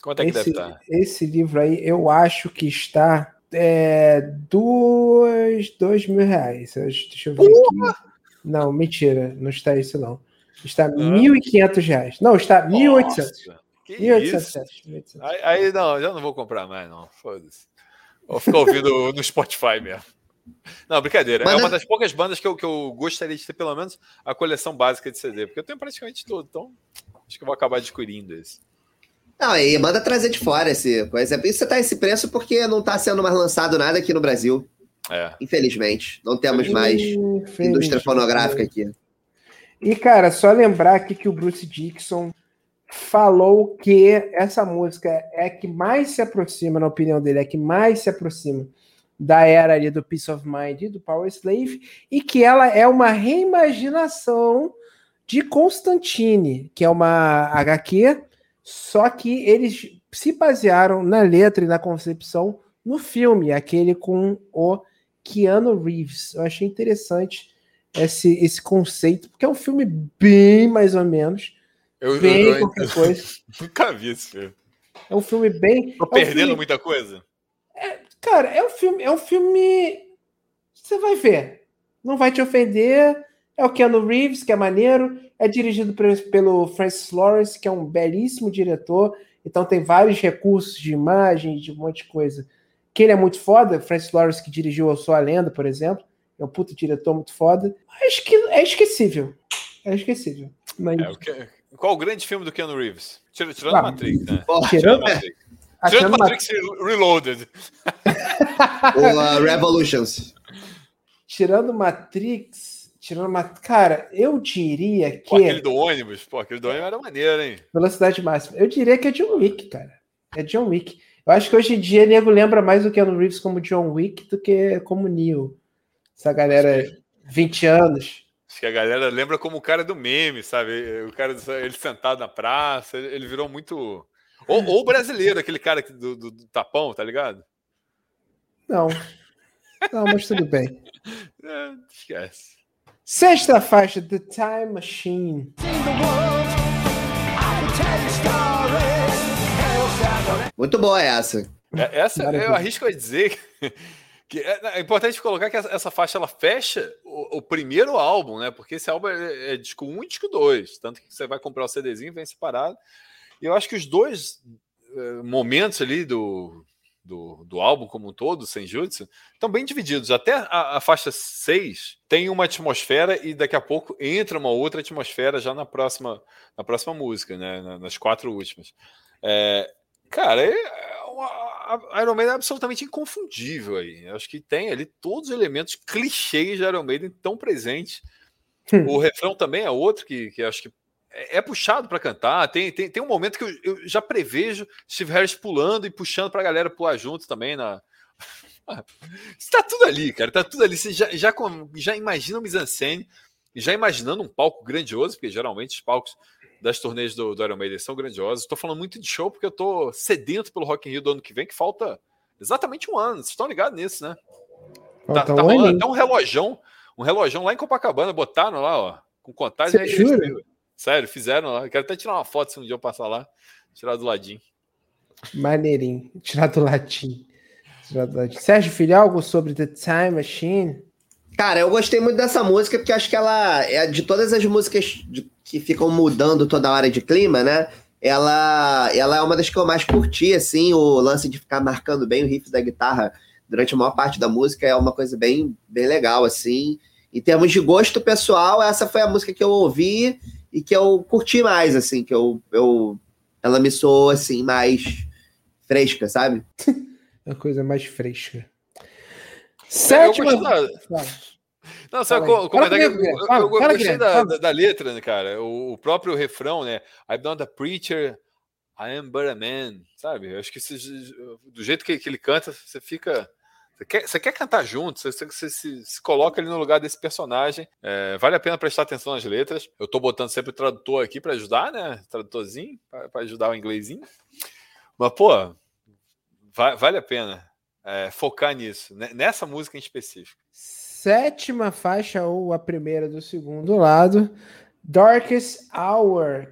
[SPEAKER 3] Quanto é que esse, deve estar?
[SPEAKER 1] Esse livro aí, eu acho que está é, dois, dois mil reais. Deixa eu ver aqui. Não, mentira, não está isso não. Está 1.500 reais. Não, está 1.800.
[SPEAKER 3] 1.800 Aí, aí não, já não vou comprar mais, não. Foda-se. Vou ficar ouvindo no Spotify mesmo. Não, brincadeira. Mas é uma das poucas bandas que eu, que eu gostaria de ter, pelo menos, a coleção básica de CD, porque eu tenho praticamente todo, então acho que eu vou acabar adquirindo esse.
[SPEAKER 2] Não, e manda trazer de fora esse coisa. Isso você tá esse preço porque não tá sendo mais lançado nada aqui no Brasil. É. Infelizmente, não temos mais indústria fonográfica aqui.
[SPEAKER 1] E, cara, só lembrar aqui que o Bruce Dixon falou que essa música é a que mais se aproxima, na opinião dele, é a que mais se aproxima da era ali do Peace of Mind e do Power Slave, e que ela é uma reimaginação de Constantine, que é uma HQ, só que eles se basearam na letra e na concepção no filme, aquele com o Keanu Reeves. Eu achei interessante esse, esse conceito, porque é um filme bem mais ou menos. Eu, bem eu, eu, qualquer coisa.
[SPEAKER 3] Nunca vi esse filme.
[SPEAKER 1] É um filme bem.
[SPEAKER 3] Tô
[SPEAKER 1] é
[SPEAKER 3] perdendo um filme, muita coisa.
[SPEAKER 1] É, cara, é um filme. É um filme. Você vai ver. Não vai te ofender. É o Keanu Reeves, que é maneiro. É dirigido pelo Francis Lawrence, que é um belíssimo diretor. Então tem vários recursos de imagem, de um monte de coisa que ele é muito foda, Francis Lawrence que dirigiu Eu Sou a Lenda, por exemplo, é um puta diretor muito foda. Acho que é esquecível. É esquecível. Mas... É,
[SPEAKER 3] que... Qual o grande filme do Keanu Reeves? Tirando, tirando ah, Matrix, né?
[SPEAKER 1] Tirando, tirando Matrix.
[SPEAKER 3] Tirando Matrix Reloaded.
[SPEAKER 2] Ou uh, Revolutions.
[SPEAKER 1] Tirando Matrix, tirando Matrix. Cara, eu diria que. Pô,
[SPEAKER 3] aquele do ônibus, pô, aquele do ônibus era maneiro, hein?
[SPEAKER 1] Velocidade máxima. Eu diria que é John Wick, cara. É John Wick. Eu acho que hoje em dia o nego lembra mais do Keanu Reeves como John Wick do que como Neo. Essa galera, 20 anos.
[SPEAKER 3] Acho que a galera lembra como o cara do meme, sabe? O cara, ele sentado na praça, ele virou muito. Ou, ou brasileiro, aquele cara do, do, do, tapão, tá ligado?
[SPEAKER 1] Não. Não, mas tudo bem.
[SPEAKER 3] É, esquece.
[SPEAKER 1] Sexta faixa, The Time Machine.
[SPEAKER 2] Muito boa essa.
[SPEAKER 3] É, essa eu arrisco a dizer que é, é, importante colocar que essa faixa ela fecha o, o, primeiro álbum, né? Porque esse álbum é, é disco 1 e disco 2. Tanto que você vai comprar o CDzinho vem separado. E eu acho que os dois é, momentos ali do, do, do álbum como um todo, sem Jutsu, estão bem divididos. Até a, a, faixa 6 tem uma atmosfera e daqui a pouco entra uma outra atmosfera já na próxima, na próxima música, né? nas quatro últimas. É, cara, é, a Iron Maiden é absolutamente inconfundível aí. Eu acho que tem ali todos os elementos clichês de Iron Maiden tão presentes. Hum. O refrão também é outro que, que acho que é, é puxado para cantar. Tem, tem, tem um momento que eu, eu, já prevejo Steve Harris pulando e puxando para a galera pular junto também na. Está tudo ali, cara. Está tudo ali. Você já, já, já imagina o mise-en-scène, já imaginando um palco grandioso, porque geralmente os palcos das turnês do, do Iron Maiden são grandiosos. Estou falando muito de show porque eu estou sedento pelo Rock in Rio do ano que vem, que falta exatamente um ano. Vocês estão ligados nisso, né? Tá, tá rolando até um relojão, um relojão lá em Copacabana, botaram lá, ó, com contagem. Jura? Sério, fizeram lá. quero até tirar uma foto se um dia eu passar lá. Tirar do ladinho.
[SPEAKER 1] Maneirinho. Tirar do ladinho. Tirar do ladinho. Sérgio Filho, algo sobre The Time Machine?
[SPEAKER 2] Cara, eu gostei muito dessa música porque acho que ela é de todas as músicas que ficam mudando toda hora de clima, né? Ela, ela é uma das que eu mais curti, assim, o lance de ficar marcando bem o riff da guitarra durante a maior parte da música é uma coisa bem, bem legal, assim. Em termos de gosto pessoal, essa foi a música que eu ouvi e que eu curti mais, assim, que eu, eu ela me soou assim mais fresca, sabe?
[SPEAKER 1] Uma coisa mais fresca.
[SPEAKER 3] Sétima. Não, só com, comentar que eu, eu, eu gostei da, da, da, letra, né, cara? O, o, próprio refrão, né? I'm not a preacher, I am but a man, sabe? Eu acho que do jeito que, que ele canta, você fica você quer, você quer cantar junto, você, você, você se, se, coloca ali no lugar desse personagem. É, vale a pena prestar atenção nas letras. Eu tô botando sempre o tradutor aqui para ajudar, né? Tradutorzinho, para ajudar o inglesinho. Mas, pô, vai, vale a pena é, focar nisso, né? nessa música em específico.
[SPEAKER 1] Sétima faixa, ou a primeira do segundo lado, Darkest Hour.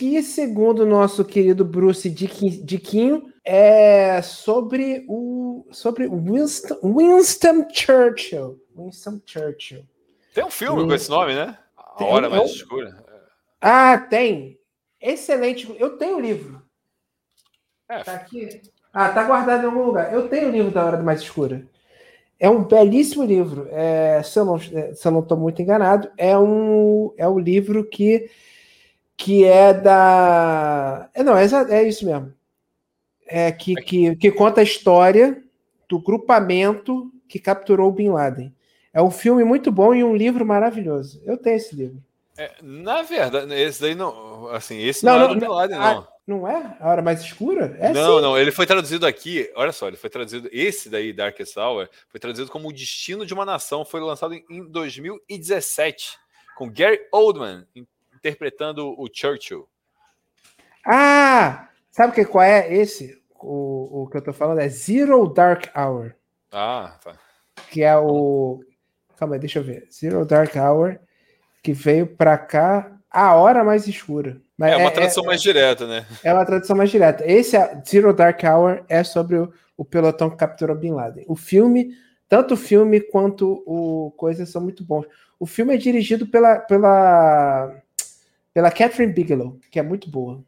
[SPEAKER 1] que, segundo o nosso querido Bruce Diquinho, é sobre o sobre Winston, Winston Churchill. Winston Churchill.
[SPEAKER 3] Tem um filme e... com esse nome, né? A Hora Mais Escura.
[SPEAKER 1] Ah, tem. Excelente. Eu tenho o livro. É. Tá aqui. Ah, tá guardado em algum lugar. Eu tenho o livro da Hora Mais Escura. É um belíssimo livro. É, se, eu não, se eu não estou muito enganado, é um, é um livro que que é da. É, não, é, é isso mesmo. É que, que, que conta a história do grupamento que capturou Bin Laden. É um filme muito bom e um livro maravilhoso. Eu tenho esse livro.
[SPEAKER 3] É, na verdade, esse daí não. Assim, esse não, não, não é do Bin Laden, não.
[SPEAKER 1] A, não é? A Hora Mais Escura?
[SPEAKER 3] É não, sim. não. Ele foi traduzido aqui. Olha só, ele foi traduzido. Esse daí, Darkest Hour, foi traduzido como O Destino de uma Nação. Foi lançado em 2017, com Gary Oldman interpretando o Churchill.
[SPEAKER 1] Ah! Sabe que, qual é esse? O, o que eu tô falando é Zero Dark Hour.
[SPEAKER 3] Ah, tá.
[SPEAKER 1] Que é o. Calma aí, deixa eu ver. Zero Dark Hour, que veio pra cá a hora mais escura.
[SPEAKER 3] Mas é uma é, tradução é, mais direta, né?
[SPEAKER 1] É uma tradução mais direta. Esse Zero Dark Hour é sobre o, o pelotão que capturou Bin Laden. O filme, tanto o filme quanto o coisa são muito bons. O filme é dirigido pela, pela pela Catherine Bigelow, que é muito boa.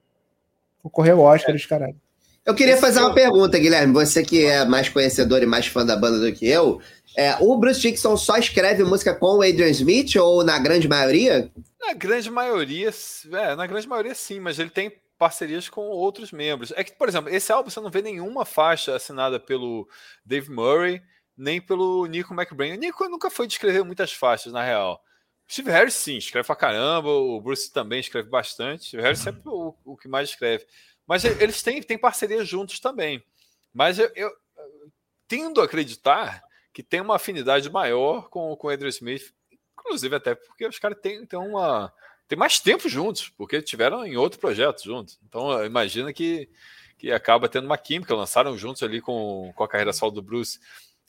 [SPEAKER 1] Concorreu ao Oscar, os caralho.
[SPEAKER 2] Eu queria fazer uma pergunta, Guilherme. Você que é mais conhecedor e mais fã da banda do que eu, é, o Bruce Dixon só escreve música com o Adrian Smith ou na grande maioria?
[SPEAKER 3] Na grande maioria, é, na grande maioria sim, mas ele tem parcerias com outros membros. É que, por exemplo, esse álbum você não vê nenhuma faixa assinada pelo Dave Murray, nem pelo Nico McBrain. O Nico nunca foi de escrever muitas faixas, na real. Steve Harris, sim, escreve pra caramba. O Bruce também escreve bastante. Steve Harris sempre o, o que mais escreve. Mas eles têm, têm parceria juntos também. Mas eu, eu, tendo a acreditar que tem uma afinidade maior com, com o Andrew Smith, inclusive até porque os caras têm, têm uma. Tem mais tempo juntos, porque tiveram em outro projeto juntos. Então, imagina que, que acaba tendo uma química. Lançaram juntos ali com, com a carreira solo do Bruce.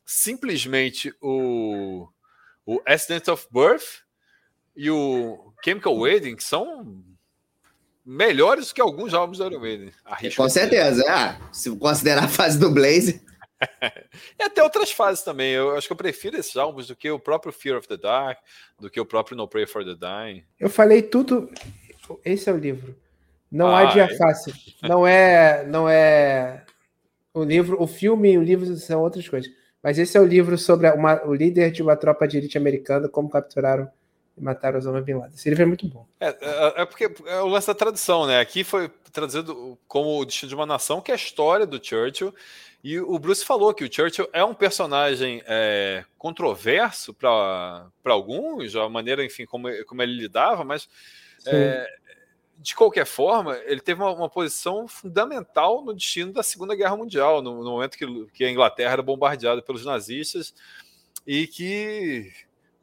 [SPEAKER 3] Simplesmente o, o Accident of Birth e o Chemical Wedding são melhores que alguns álbuns do Iron Maiden.
[SPEAKER 2] Com certeza, é. Se considerar a fase do Blaze.
[SPEAKER 3] e até outras fases também. Eu acho que eu prefiro esses álbuns do que o próprio Fear of the Dark, do que o próprio No Pray for the Dying.
[SPEAKER 1] Eu falei tudo. Esse é o livro. Não há dia fácil. Não é, não é o livro, o filme e o livro são outras coisas. Mas esse é o livro sobre uma, o líder de uma tropa de elite americana, como capturaram mataram Osama Bin Laden. Esse livro é muito bom.
[SPEAKER 3] É, é, é porque é o lance da tradução, né? Aqui foi traduzido como o destino de uma nação, que é a história do Churchill. E o Bruce falou que o Churchill é um personagem é, controverso para alguns, a maneira, enfim, como, como ele lidava, mas é, de qualquer forma, ele teve uma, uma, posição fundamental no destino da Segunda Guerra Mundial, no, no momento que, que, a Inglaterra era bombardeada pelos nazistas e que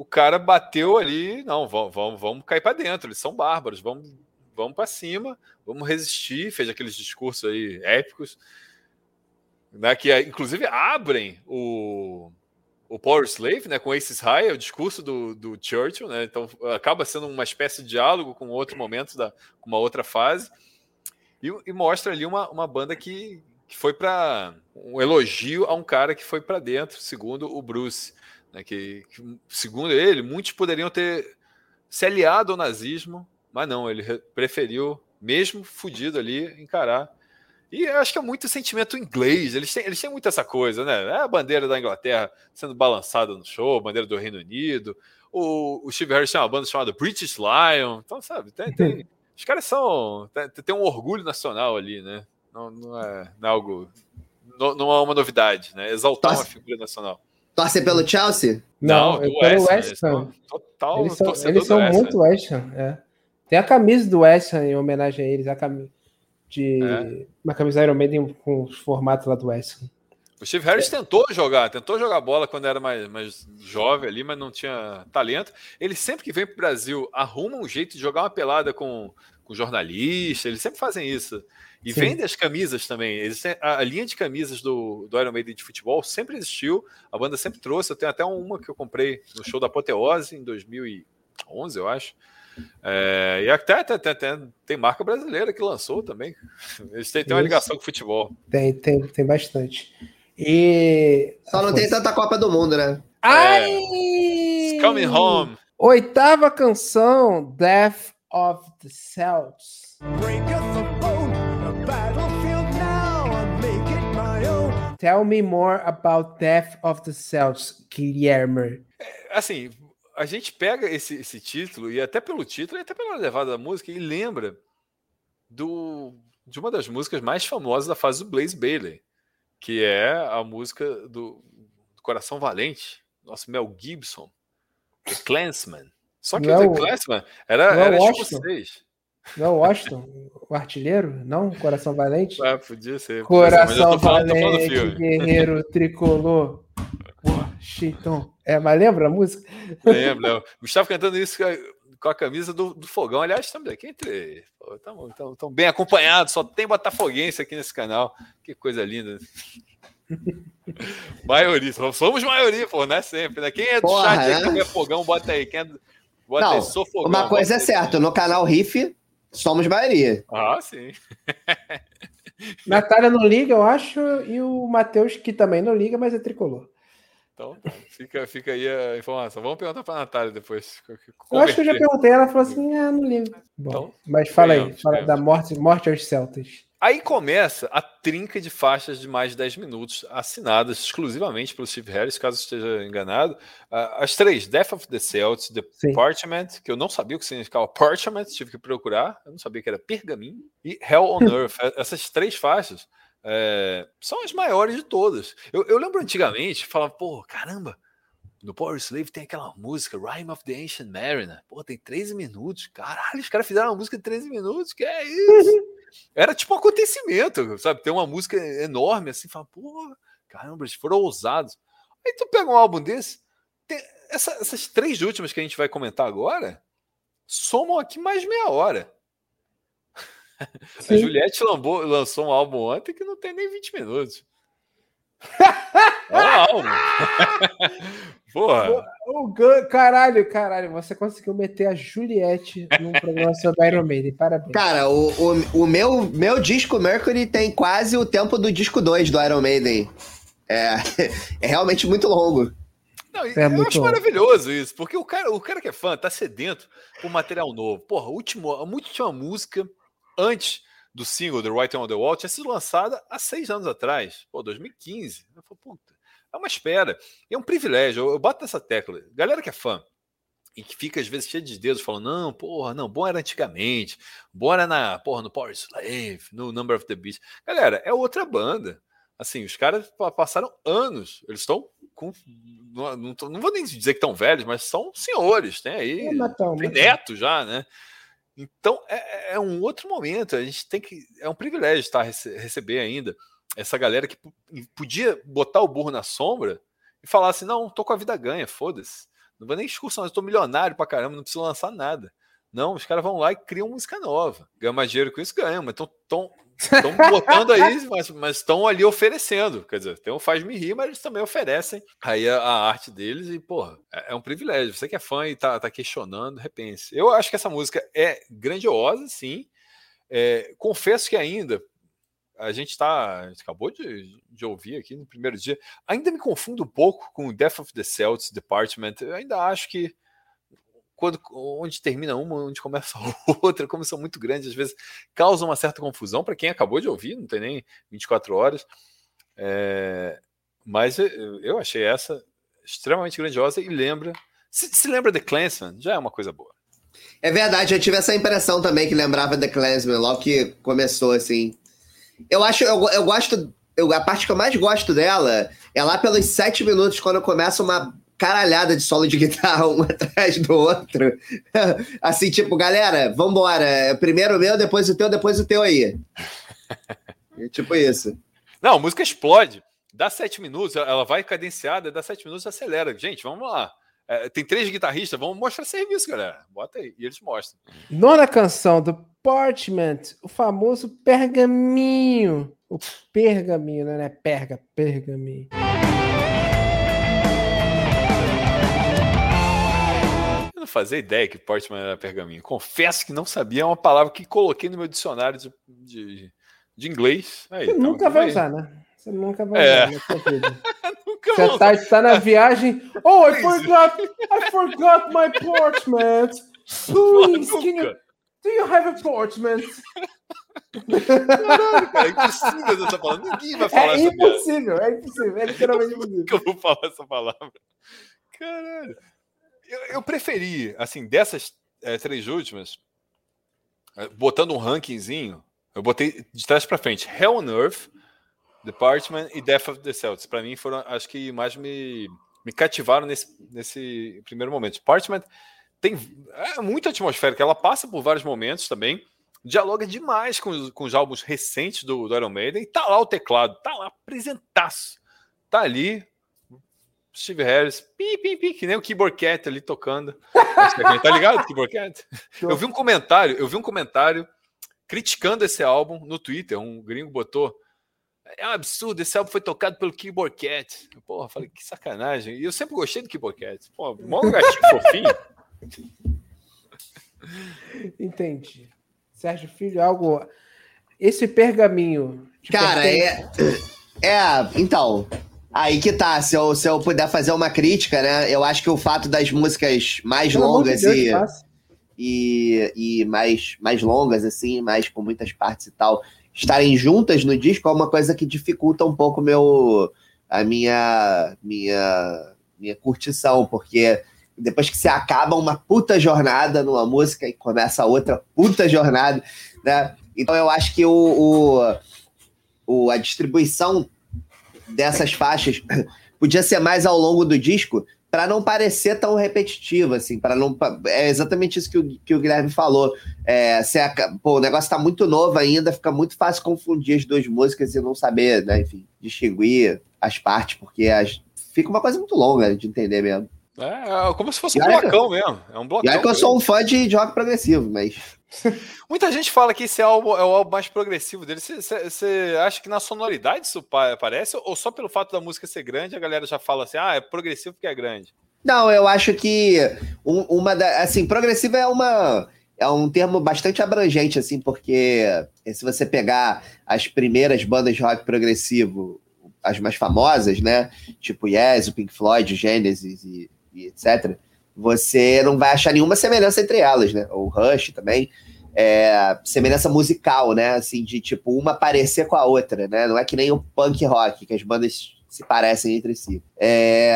[SPEAKER 3] o cara bateu ali, não, vamos, vamos, vamos cair para dentro, eles são bárbaros, vamos, vamos para cima, vamos resistir, fez aqueles discursos aí épicos né, que inclusive abrem o, o Power Slave, né, com Aces High, é o discurso do, do Churchill, né, então acaba sendo uma espécie de diálogo com outro momento, da, com uma outra fase, e, e mostra ali uma, uma banda que, que foi para um elogio a um cara que foi para dentro, segundo o Bruce, né, que, que, segundo ele, muitos poderiam ter se aliado ao nazismo, mas não, ele preferiu, mesmo fudido ali, encarar e acho que é muito sentimento inglês. Eles têm, eles têm muito essa coisa, né? É a bandeira da Inglaterra sendo balançada no show, a bandeira do Reino Unido. O, o Steve Harris tem uma banda chamada British Lion. Então, sabe, tem, tem os caras são. Tem, um orgulho nacional ali, né? Não, não, é, não é algo. Não, não, é uma novidade, né? Exaltar Torce, uma figura nacional.
[SPEAKER 2] Torce pelo Chelsea?
[SPEAKER 1] Não, não do pelo West Ham. Total eles são, eles são muito West Ham, é. Tem a camisa do West Ham em homenagem a eles. A camisa de é. uma camisa Iron Maiden com os formatos lá do West.
[SPEAKER 3] O Steve Harris é. tentou jogar, tentou jogar bola quando era mais, mais jovem ali, mas não tinha talento. Ele sempre que vem para o Brasil arruma um jeito de jogar uma pelada com, com jornalista, eles sempre fazem isso. E Sim. vende as camisas também. Existe, a, a, linha de camisas do, do Iron Maiden de futebol sempre existiu, a banda sempre trouxe. Eu tenho até uma que eu comprei no show da Apoteose em 2011, eu acho. É, e até, até, até, até, tem marca brasileira que lançou também. Eles têm, têm uma ligação com o futebol.
[SPEAKER 1] Tem, tem, tem bastante. E.
[SPEAKER 2] Só não tem tanta Copa do Mundo, né?
[SPEAKER 1] Ai!
[SPEAKER 3] É, coming home.
[SPEAKER 1] Oitava canção, Death of the Celts. Tell me more about Death of the Celts, Guilherme.
[SPEAKER 3] É, assim, a gente pega esse, esse título, e até pelo título, e até pela levada da música, e lembra do, de uma das músicas mais famosas da fase do Blaze Bailey, que é a música do, do Coração Valente, nosso Mel Gibson, The Clansman. Só que
[SPEAKER 1] não
[SPEAKER 3] o The Clansman era, era escocês.
[SPEAKER 1] Não é o Washington, o artilheiro? Não? Coração Valente?
[SPEAKER 3] Ah, podia ser.
[SPEAKER 1] Coração falando, Valente, guerreiro tricolor. Washington. É, mas lembra a música?
[SPEAKER 3] Lembro, lembro. Gustavo cantando isso com a camisa do, do Fogão. Aliás, estamos aqui entre. Estão bem acompanhados, só tem botafoguense aqui nesse canal. Que coisa linda. maioria, somos maioria, pô, não é sempre, né? Quem é do Porra, chat né? que é fogão, bota aí. Quem é,
[SPEAKER 2] bota não. Uma coisa é certa, no canal Riff, somos maioria.
[SPEAKER 3] Ah, sim.
[SPEAKER 1] Natália não liga, eu acho, e o Matheus, que também não liga, mas é tricolor.
[SPEAKER 3] Então, fica, fica aí a informação. Vamos perguntar para a Natália depois.
[SPEAKER 1] Eu acho que eu já perguntei, ela falou assim: ah, não ligo. Bom, então, mas fala aí, fala da morte, morte aos Celtas.
[SPEAKER 3] Aí começa a trinca de faixas de mais de 10 minutos, assinadas exclusivamente pelo Steve Harris, caso esteja enganado. as três: Death of the Celts, The Sim. Parchment, que eu não sabia o que significava Parchment, tive que procurar, eu não sabia que era pergaminho, e Hell on Earth. Essas três faixas é, são as maiores de todas. Eu, eu lembro antigamente, falava, pô, caramba, no Power Slave tem aquela música, Rhyme of the Ancient Mariner. Pô, tem 13 minutos. Caralho, os caras fizeram uma música de 13 minutos, que é isso? Era tipo um acontecimento, sabe? Tem uma música enorme assim, fala, pô, caramba, eles foram ousados. Aí tu pega um álbum desse, essa, essas três últimas que a gente vai comentar agora somam aqui mais meia hora. Sim. A Juliette lançou um álbum ontem que não tem nem 20 minutos. Álbum. Porra.
[SPEAKER 1] O, o, caralho, caralho, você conseguiu meter a Juliette num programa sobre Iron Maiden. Parabéns.
[SPEAKER 2] Cara, o, o, o, meu, meu disco Mercury tem quase o tempo do disco 2 do Iron Maiden. É, é realmente muito longo.
[SPEAKER 3] Não, é eu acho longo. maravilhoso isso, porque o cara, o cara que é fã tá sedento por material novo. Porra, a última, a última música antes do single The Writing on the Wall, tinha sido lançada há seis anos atrás, pô, 2015. Eu falei, puta, é uma espera. É um privilégio. Eu, eu bato nessa tecla. Galera que é fã e que fica às vezes cheio de dedos falando, não, porra, não, bom era antigamente, bom era na, porra, no Power Slave, no Number of the Beast. Galera, é outra banda. Assim, os caras passaram anos, eles estão com. Não, não, não, vou nem dizer que estão velhos, mas são senhores, tem aí. É, matão, tem neto já, né? Então é, é, um outro momento. A gente tem que. É um privilégio estar rece receber ainda essa galera que podia botar o burro na sombra e falar assim: não, tô com a vida ganha, foda-se. Não vou nem excursão, eu tô milionário pra caramba, não preciso lançar nada. Não, os caras vão lá e criam música nova. Ganham mais dinheiro com isso, ganham, mas estão Estão botando aí, mas estão ali oferecendo. Quer dizer, tem um faz-me rir, mas eles também oferecem aí a, a, arte deles e, porra, é, é, um privilégio. Você que é fã e tá, tá questionando, repense. Eu acho que essa música é grandiosa, sim. É, confesso que ainda a gente tá. A gente acabou de, de ouvir aqui no primeiro dia. Ainda me confundo um pouco com Death of the Celts Department. Eu ainda acho que quando, onde termina uma, onde começa outra, como são muito grandes, às vezes causa uma certa confusão para quem acabou de ouvir, não tem nem 24 horas. É, mas eu, eu, achei essa extremamente grandiosa e lembra. Se, se lembra The Clansman, já é uma coisa boa.
[SPEAKER 2] É verdade, eu tive essa impressão também que lembrava The Clansman logo que começou assim. Eu acho, eu, eu gosto, eu, a parte que eu mais gosto dela é lá pelos sete minutos, quando começa uma caralhada de solo de guitarra um atrás do outro. Assim, tipo, galera, vambora. Primeiro o meu, depois o teu, depois o teu aí. É tipo isso.
[SPEAKER 3] Não, a música explode. Dá sete minutos, ela vai cadenciada, dá sete minutos e acelera. Gente, vamos lá. É, tem três guitarristas, vamos mostrar serviço, galera. Bota aí. E eles mostram.
[SPEAKER 1] Nona canção do Parchment, o famoso pergaminho. O pergaminho, né? Perga, pergaminho.
[SPEAKER 3] Fazia ideia que Portman era pergaminho. Confesso que não sabia, é uma palavra que coloquei no meu dicionário de, de, de inglês.
[SPEAKER 1] Aí, Você tá nunca vai aí. usar, né? Você nunca vai é. usar nunca Você tá, tá, na viagem. Oh, I forgot, I forgot my Portman. Please, can you, do you have a Portman?
[SPEAKER 3] Caralho, cara, é impossível essa palavra. Ninguém vai falar
[SPEAKER 1] é impossível, é impossível, é literalmente impossível.
[SPEAKER 3] que eu vou falar essa palavra? Caralho eu, eu preferi, assim, dessas é, três últimas, eh, botando um rankingzinho, eu botei de trás para frente Hell on Earth, Department e Death of the Celtics. Para mim foram, acho que mais me, me cativaram nesse, nesse primeiro momento. Department tem é muito atmosférica, ela passa por vários momentos também, dialoga demais com, com os álbuns recentes do, do Iron Maiden, e tá lá o teclado, tá lá apresentaço, tá ali, Steve Harris, pi, pi, pi, que nem o Keyboard Cat ali tocando. tá ligado, Keyboard Cat? Eu vi um comentário, eu vi um comentário criticando esse álbum no Twitter. Um gringo botou. É um absurdo, esse álbum foi tocado pelo Keyboard Cat. Porra, falei, que sacanagem. E eu sempre gostei do Keyboard Cat. Pô, mó gatinho fofinho.
[SPEAKER 1] Entendi. Sérgio Filho, algo. Esse pergaminho.
[SPEAKER 2] Cara, é. É, então, Aí que tá, se eu, se eu puder fazer uma crítica, né? Eu acho que o fato das músicas mais Pelo longas Deus, e, e, e mais, mais longas, assim, mais com muitas partes e tal, estarem juntas no disco é uma coisa que dificulta um pouco meu, a minha, minha, minha curtição, porque depois que você acaba uma puta jornada numa música e começa outra puta jornada, né? Então eu acho que o, o, o a distribuição dessas faixas podia ser mais ao longo do disco para não parecer tão repetitivo, assim, para não. É exatamente isso que o, que o Guilherme falou. É, se a, pô, o negócio está muito novo ainda, fica muito fácil confundir as duas músicas e não saber, né, enfim, distinguir as partes, porque as, fica uma coisa muito longa de entender mesmo.
[SPEAKER 3] É, é como se fosse um blocão mesmo. É um blocão.
[SPEAKER 2] E aí que eu sou um fã de, de rock progressivo, mas.
[SPEAKER 3] Muita gente fala que esse álbum é o álbum mais progressivo dele. Você acha que na sonoridade isso aparece? Ou só pelo fato da música ser grande, a galera já fala assim, ah, é progressivo porque é grande?
[SPEAKER 2] Não, eu acho que um, uma da. Assim, progressivo é uma. É um termo bastante abrangente, assim, porque se você pegar as primeiras bandas de rock progressivo, as mais famosas, né? Tipo Yes, o Pink Floyd, o Genesis e, e etc., você não vai achar nenhuma semelhança entre elas, né? O Rush também. é, semelhança musical, né? Assim, de tipo, uma parecer com a outra, né? Não é que nem o punk rock, que as bandas se parecem entre si. É,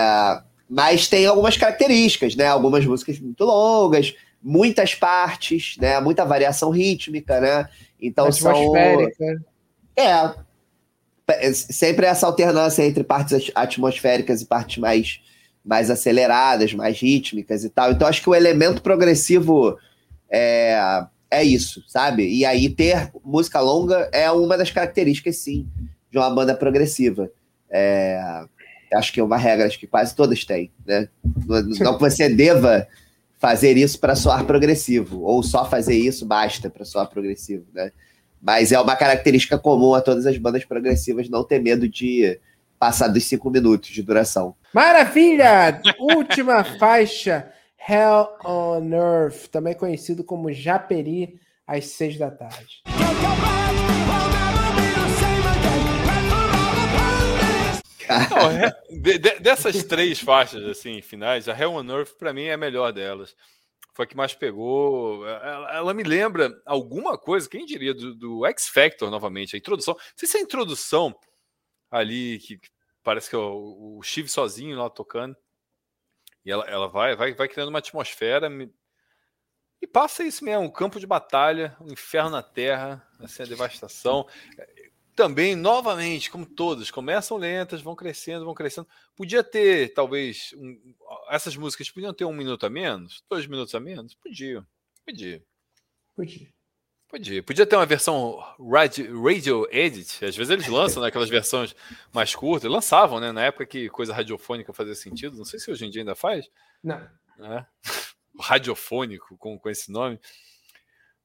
[SPEAKER 2] mas tem algumas características, né? Algumas músicas muito longas, muitas partes, né? Muita variação rítmica, né? Então Atmosférica. são. É. Sempre essa alternância entre partes atmosféricas e partes mais, mais aceleradas, mais rítmicas e tal. Então acho que o elemento progressivo é, é isso, sabe? E aí ter música longa é uma das características, sim, de uma banda progressiva. É, acho que é uma regra que quase todas têm, né? Não que você deva fazer isso para soar progressivo, ou só fazer isso basta para soar progressivo, né? Mas é uma característica comum a todas as bandas progressivas não ter medo de passar dos cinco minutos de duração.
[SPEAKER 1] Maravilha! Última faixa, Hell on Earth, também conhecido como Japeri, às seis da tarde.
[SPEAKER 3] Não, de, de, dessas três faixas assim finais, a Hell on Earth para mim é a melhor delas. Foi a que mais pegou. Ela, ela me lembra alguma coisa, quem diria, do, do, X Factor novamente, a introdução. Não sei se é a introdução ali, que, que parece que o, o Steve sozinho lá tocando. E ela, ela vai, vai, vai criando uma atmosfera. E passa isso mesmo, um campo de batalha, um inferno na terra, assim, a devastação também, novamente, como todas, começam lentas, vão crescendo, vão crescendo. Podia ter, talvez, um, essas músicas podiam ter um minuto a menos, dois minutos a menos? Podia. Podia.
[SPEAKER 1] Podia.
[SPEAKER 3] Podia. Podia ter uma versão radio, radio edit. Às vezes eles lançam né, aquelas versões mais curtas. Lançavam, né? Na época que coisa radiofônica fazia sentido. Não sei se hoje em dia ainda faz.
[SPEAKER 1] Não.
[SPEAKER 3] É. Radiofônico, com, com esse nome.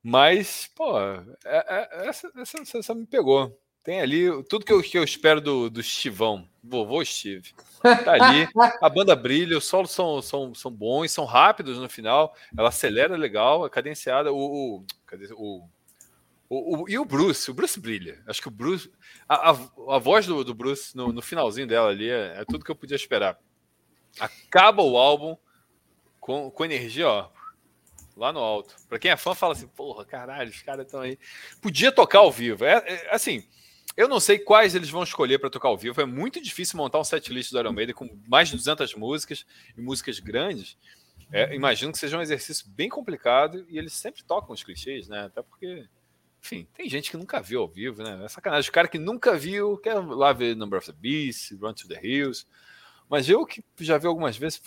[SPEAKER 3] Mas, pô, é, é, essa, essa, essa me pegou. Tem ali tudo que eu, que eu espero do, do Estivão, vovô Steve. Tá ali, a banda brilha, os solos são, são, são bons, são rápidos no final, ela acelera legal, é cadenciada. O, o, o, o, o, e o Bruce, o Bruce brilha. Acho que o Bruce. A, a, a voz do, do Bruce no, no finalzinho dela ali é, é, tudo que eu podia esperar. Acaba o álbum com, com energia, ó. Lá no alto. Pra quem é fã, fala assim: porra, caralho, os caras estão aí. Podia tocar ao vivo. É, é assim, eu não sei quais eles vão escolher para tocar ao vivo. É muito difícil montar um setlist do Iron Maiden com mais de 200 músicas e músicas grandes. É, imagino que seja um exercício bem complicado e eles sempre tocam os clichês, né? Até porque, enfim, tem gente que nunca viu ao vivo, né? É sacanagem. O cara que nunca viu quer lá ver Number of the Beast, Run to the Hills. Mas eu que já vi algumas vezes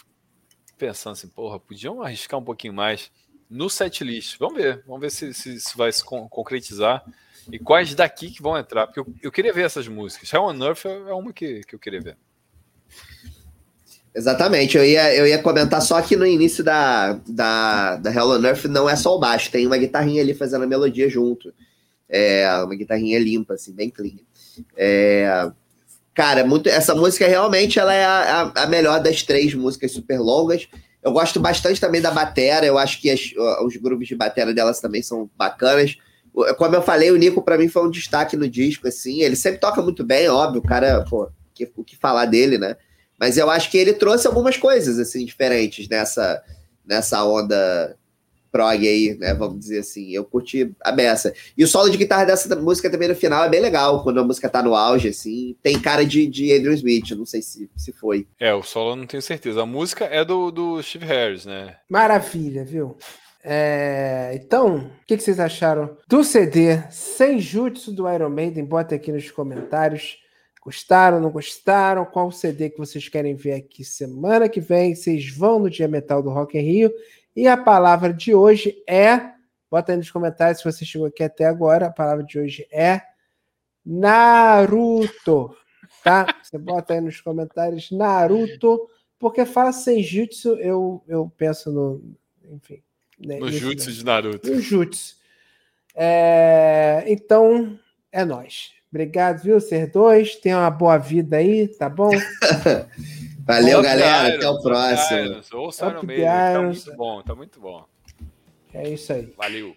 [SPEAKER 3] pensando assim, porra, podiam arriscar um pouquinho mais no setlist. Vamos ver, vamos ver se, se, vai se concretizar. E quais daqui que vão entrar? Porque eu, eu queria ver essas músicas. Hell on Earth é uma que, que eu queria ver.
[SPEAKER 2] Exatamente, eu ia, eu ia comentar só que no início da, da, da Hell on Earth não é só o baixo, tem uma guitarrinha ali fazendo a melodia junto. É, uma guitarrinha limpa, assim, bem clean. É, cara, muito, essa música realmente ela é a, a, melhor das três músicas super longas. Eu gosto bastante também da batera, eu acho que as, os grupos de batera delas também são bacanas. Como eu falei, o Nico para mim foi um destaque no disco, assim. Ele sempre toca muito bem, óbvio, o cara, pô, que, o que falar dele, né? Mas eu acho que ele trouxe algumas coisas, assim, diferentes nessa, nessa onda prog aí, né? Vamos dizer assim. Eu curti a beça. E o solo de guitarra dessa música também no final é bem legal, quando a música tá no auge, assim. Tem cara de, de Adrian Smith, não sei se, se foi.
[SPEAKER 3] É, o solo eu não tenho certeza. A música é do, do Steve Harris, né?
[SPEAKER 1] Maravilha, viu? É, então, o que, que, vocês acharam do CD sem jutsu do Iron Maiden? Bota aqui nos comentários. Gostaram, não gostaram? Qual CD que vocês querem ver aqui semana que vem? Vocês vão no Dia Metal do Rock in Rio. E a palavra de hoje é. Bota aí nos comentários se você chegou aqui até agora. A palavra de hoje é Naruto. Tá? Você bota aí nos comentários Naruto. Porque fala Senjutsu, eu, eu penso no. Enfim.
[SPEAKER 3] Né, no jutsu de Naruto.
[SPEAKER 1] No jutsu. É, então, é nós. Obrigado, viu, Ser dois. Tenha uma boa vida aí, tá bom?
[SPEAKER 2] Valeu, Up galera. Até o próximo.
[SPEAKER 3] Ouça Tá muito bom, tá muito bom.
[SPEAKER 1] É isso aí.
[SPEAKER 3] Valeu.